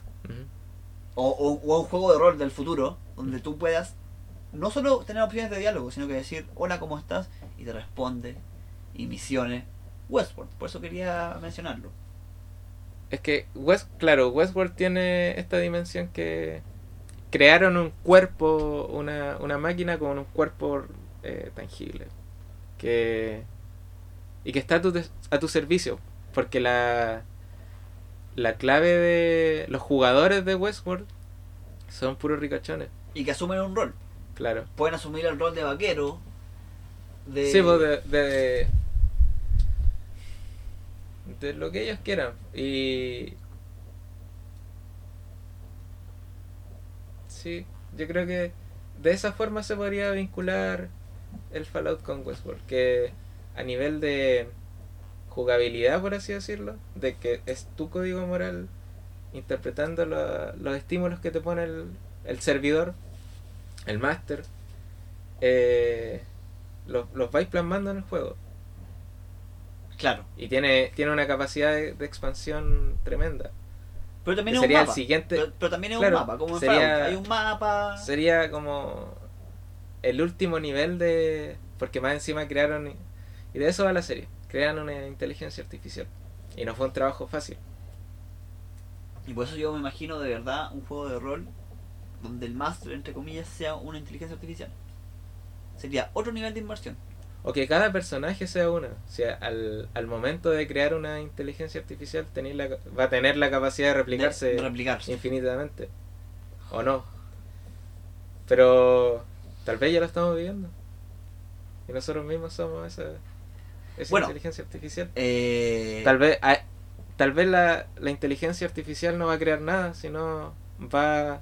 O, o un juego de rol del futuro donde tú puedas no solo tener opciones de diálogo, sino que decir hola, ¿cómo estás? Y te responde. Y misiones. Westworld, por eso quería mencionarlo. Es que, West, claro, Westworld tiene esta dimensión que crearon un cuerpo, una, una máquina con un cuerpo eh, tangible. Que, y que está a tu, a tu servicio. Porque la, la clave de los jugadores de Westworld son puros ricachones. Y que asumen un rol. Claro. Pueden asumir el rol de vaquero. De... Sí, pues de, de, de lo que ellos quieran. Y. Sí, yo creo que de esa forma se podría vincular el Fallout con Westworld. Que a nivel de jugabilidad, por así decirlo, de que es tu código moral interpretando lo- los estímulos que te pone el, el servidor, el máster, eh, los, los vais plasmando en el juego. Claro. Y tiene, tiene una capacidad de, de expansión tremenda. Pero también es un sería el mapa. siguiente- Pero, pero también es claro, un mapa, como en sería- Fallout. Hay un mapa. Sería como el último nivel de... Porque más encima crearon... Y de eso va la serie. Crean una inteligencia artificial. Y no fue un trabajo fácil. Y por eso yo me imagino de verdad un juego de rol donde el máster, entre comillas, sea una inteligencia artificial. Sería otro nivel de inversión. O que cada personaje sea una. O sea, al, al momento de crear una inteligencia artificial tenéis la, va a tener la capacidad de replicarse De- de replicarse. infinitamente. O no. Pero tal vez ya lo estamos viviendo. Y nosotros mismos somos esa, esa Bueno. inteligencia artificial. Eh, Tal vez, ah, tal vez la, la inteligencia artificial no va a crear nada, sino va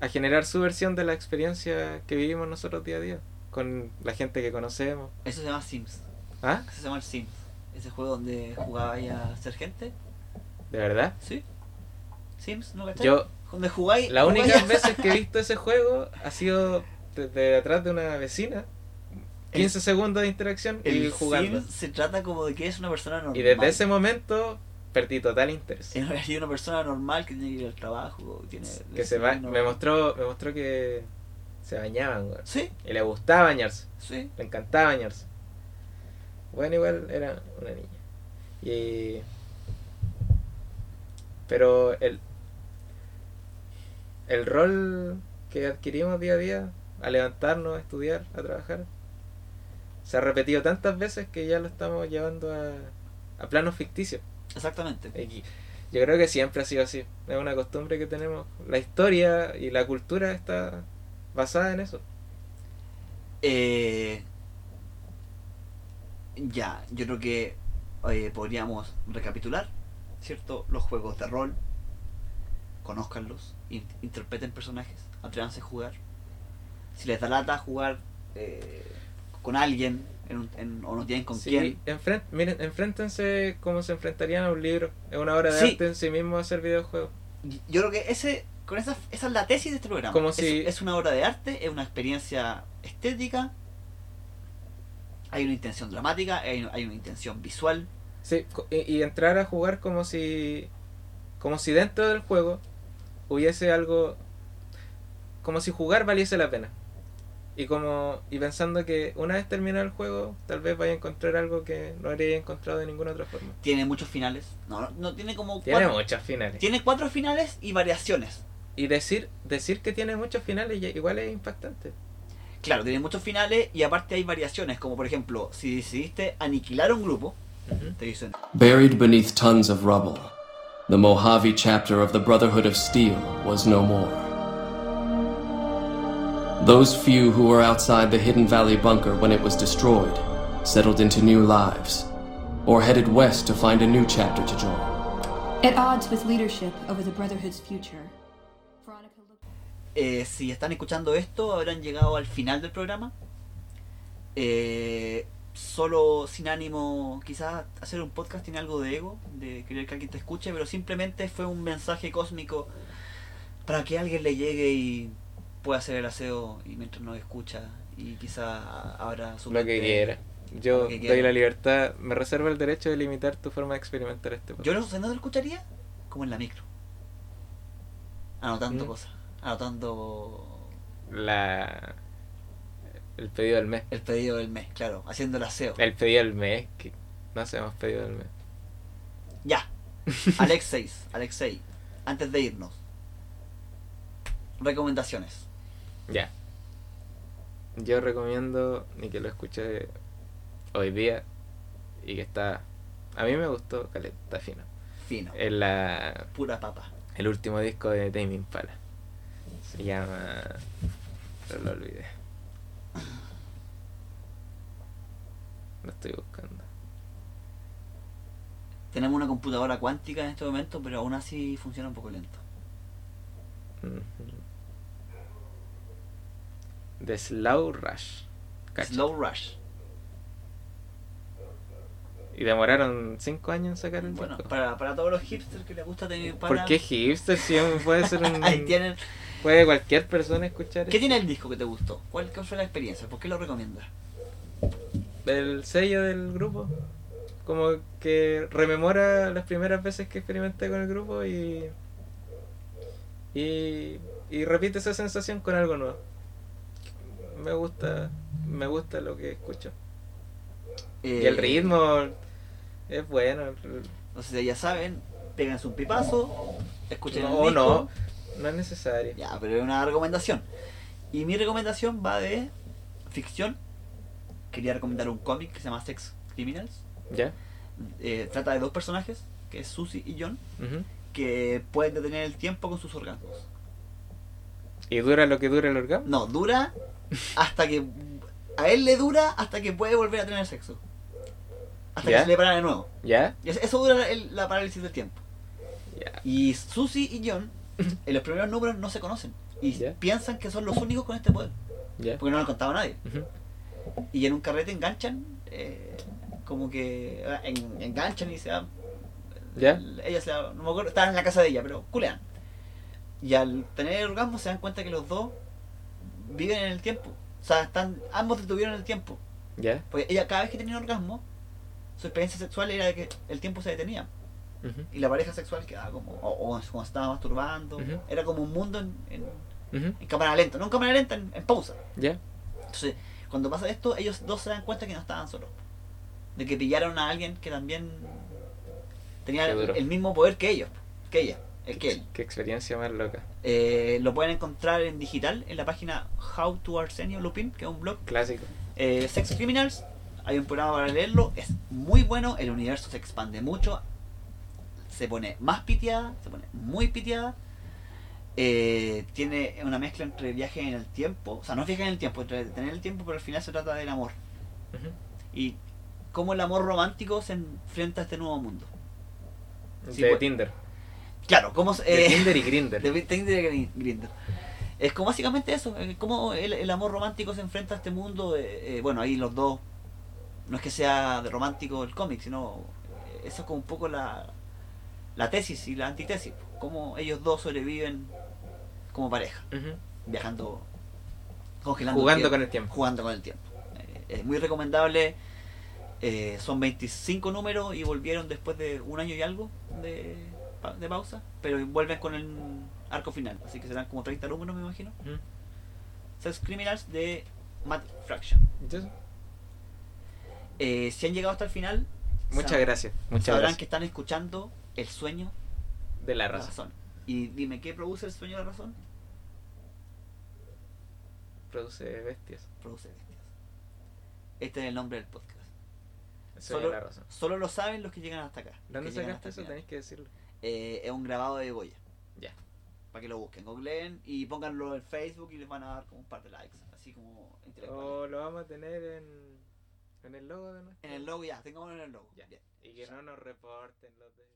a generar su versión de la experiencia que vivimos nosotros día a día, con la gente que conocemos. Eso se llama Sims. ¿Ah? Eso se llama el Sims. Ese juego donde jugabais a ser gente. ¿De verdad? ¿Sí? Sims, ¿no cachai? Yo, Donde jugáis. las jugáis únicas a- veces que he visto ese juego ha sido desde atrás de una vecina, 15 segundos de interacción y jugando. Sims se trata como de que es una persona normal. Y desde ese momento perdí total interés. Es una persona normal que tiene que ir al trabajo. Tiene que se va, me mostró, me mostró que Se bañaban, weón. Sí, Y le gustaba bañarse. sí. Le encantaba bañarse. Bueno, igual era una niña. Y. Pero el. El rol que adquirimos día a día, a levantarnos, a estudiar, a trabajar, se ha repetido tantas veces que ya lo estamos llevando a, a planos ficticios. Exactamente. Y yo creo que siempre ha sido así. Es una costumbre que tenemos. La historia y la cultura está basada en eso. Eh, ya, yo creo que eh, podríamos recapitular, ¿cierto? Los juegos de rol, conózcanlos, in- interpreten personajes, atrévanse a jugar. Si les da lata jugar eh, con alguien en un- en- o no tienen con Sí, quién, enfren- miren, enfréntense como se enfrentarían a un libro. Es una obra de Sí. arte en sí mismo hacer videojuegos. yo creo que ese, con esa, esa es la tesis de este programa. Como es, si- es una obra de arte, es una experiencia estética, hay una intención dramática, hay, hay una intención visual. Sí, y, y entrar a jugar como si. como si dentro del juego hubiese algo. como si jugar valiese la pena. Y como. y pensando que una vez terminado el juego, tal vez vaya a encontrar algo que no habría encontrado de ninguna otra forma. Tiene muchos finales. No, no, no, tiene como Tiene cuatro, muchos finales. tiene cuatro finales y variaciones. Y decir, decir que tiene muchos finales igual es impactante. Claro, tiene muchos finales y aparte hay variaciones, como por ejemplo, si decidiste aniquilar un grupo, te dicen, Buried beneath tons of rubble, the Mojave chapter of the Brotherhood of Steel was no more. Those few who were outside the Hidden Valley bunker when it was destroyed settled into new lives, or headed west to find a new chapter to join. At odds with leadership over the Brotherhood's future, Veronica eh, si están escuchando esto, habrán llegado al final del programa. Eh, solo sin ánimo, quizás hacer un podcast tiene algo de ego, de querer que alguien te escuche, pero simplemente fue un mensaje cósmico para que alguien le llegue y pueda hacer el aseo y mientras nos escucha y quizás abra su Lo que quiera. Yo Lo que doy la libertad, me reservo el derecho de limitar tu forma de experimentar este Yo podcast. no sé dónde lo escucharía, como en la micro. Anotando Mm. cosas, anotando La... El pedido del mes. el pedido del mes, claro, haciendo el aseo. El pedido del mes, que no hacemos pedido del mes. Ya. Alexei, Alexei, antes de irnos. Recomendaciones. Ya. Yo recomiendo y que lo escuché hoy día y que está... A mí me gustó, Caleta, está fino. Fino. Es la... Pura papa. el último disco de Tame Impala. Se llama... Pero lo olvidé. Lo estoy buscando. Tenemos una computadora cuántica en este momento, pero aún así funciona un poco lento. The Slow Rush. Slow Rush. Y demoraron 5 años en sacar el Bueno, disco. para, para todos los hipsters que les gusta tener ¿Por para qué hipster? Si puede ser un... Ahí tienen. Puede cualquier persona escuchar ¿Qué eso. tiene el disco que te gustó? ¿Cuál cuál fue la experiencia? ¿Por qué lo recomiendas? El sello del grupo. Como que rememora las primeras veces que experimenté con el grupo y... Y, y repite esa sensación con algo nuevo. Me gusta, me gusta lo que escucho. Y el Eh, ritmo es bueno. Entonces ya saben, péganse un pipazo, escuchen el No, disco. no, no es necesario. Ya, pero es una recomendación. Y mi recomendación va de ficción. Quería recomendar un cómic que se llama Sex Criminals. ¿Ya? Eh, trata de dos personajes, que es Susie y John, que pueden detener el tiempo con sus orgasmos. ¿Y dura lo que dura el orgasmo? No, dura hasta que... A él le dura hasta que puede volver a tener sexo. Hasta que se le para de nuevo. ¿Ya? Eso- dura el- la parálisis del tiempo. Y Susie y John, en los primeros números no se conocen. Y piensan que son los únicos con este poder. Porque no lo han contado a nadie. Y en un carrete enganchan, eh, como que en- enganchan y se van. ¿Ya? Ella se va- no me acuerdo, estaban en la casa de ella, pero culean. Y al tener el orgasmo se dan cuenta que los dos viven en el tiempo. O sea, están, ambos detuvieron el tiempo. ¿Ya? Porque ella cada vez que tenía un orgasmo, su experiencia sexual era que el tiempo se detenía. Y la pareja sexual quedaba como, o, o como estaba masturbando. Era como un mundo en, en- Ujú. en cámara lenta, no en cámara lenta, en, en pausa. ¿Ya? Entonces, cuando pasa esto, ellos dos se dan cuenta que no estaban solos. De que pillaron a alguien que también tenía el, el mismo poder que ellos, que ella, el que él. Qué experiencia más loca. Eh, lo pueden encontrar en digital en la página How to Arsenio Lupin, que es un blog. Clásico. Eh, Sex Criminals, hay un programa para leerlo, es muy bueno, el universo se expande mucho, se pone más piteada, se pone muy piteada. Eh, tiene una mezcla entre viaje en el tiempo, o sea, no es viaje en el tiempo, entre tener el tiempo, pero al final se trata del amor. Y cómo el amor romántico se enfrenta a este nuevo mundo. Sí, de pues, Tinder. Claro, cómo se- De eh, Tinder y Grinder. de Tinder y Grindr. Es como básicamente eso, eh, cómo el, el amor romántico se enfrenta a este mundo. eh, eh, bueno, ahí los dos, no es que sea de romántico el cómic, sino eh, eso es como un poco la, la tesis y la antitesis. Cómo ellos dos sobreviven como pareja, viajando, congelando. Jugando el con el tiempo. Jugando con el tiempo. Es muy recomendable. eh, son 25 números y volvieron después de un año y algo de, pa- de pausa, pero vuelven con el arco final, así que serán como 30 números, me imagino. Ujú. Sex Criminals de Matt Fraction. Entonces, Eh, si han llegado hasta el final, muchas sab- gracias. Muchas sabrán gracias. que están escuchando el sueño De la de la raza. razón. Y dime, ¿qué produce el sueño de la razón? Produce bestias. Produce bestias. Este es el nombre del podcast. Solo, razón. solo lo saben los que llegan hasta acá. ¿Dónde sacaste hasta eso? Tenéis que decirlo. Eh, es un grabado de Goya. Ya. Para que lo busquen, googleen y pónganlo en Facebook y les van a dar como un par de likes. Así como. O lo vamos a tener en, en el logo de nuestro. En el logo ya, tengámoslo en el logo. Ya. Bien. Y que no nos reporten los de.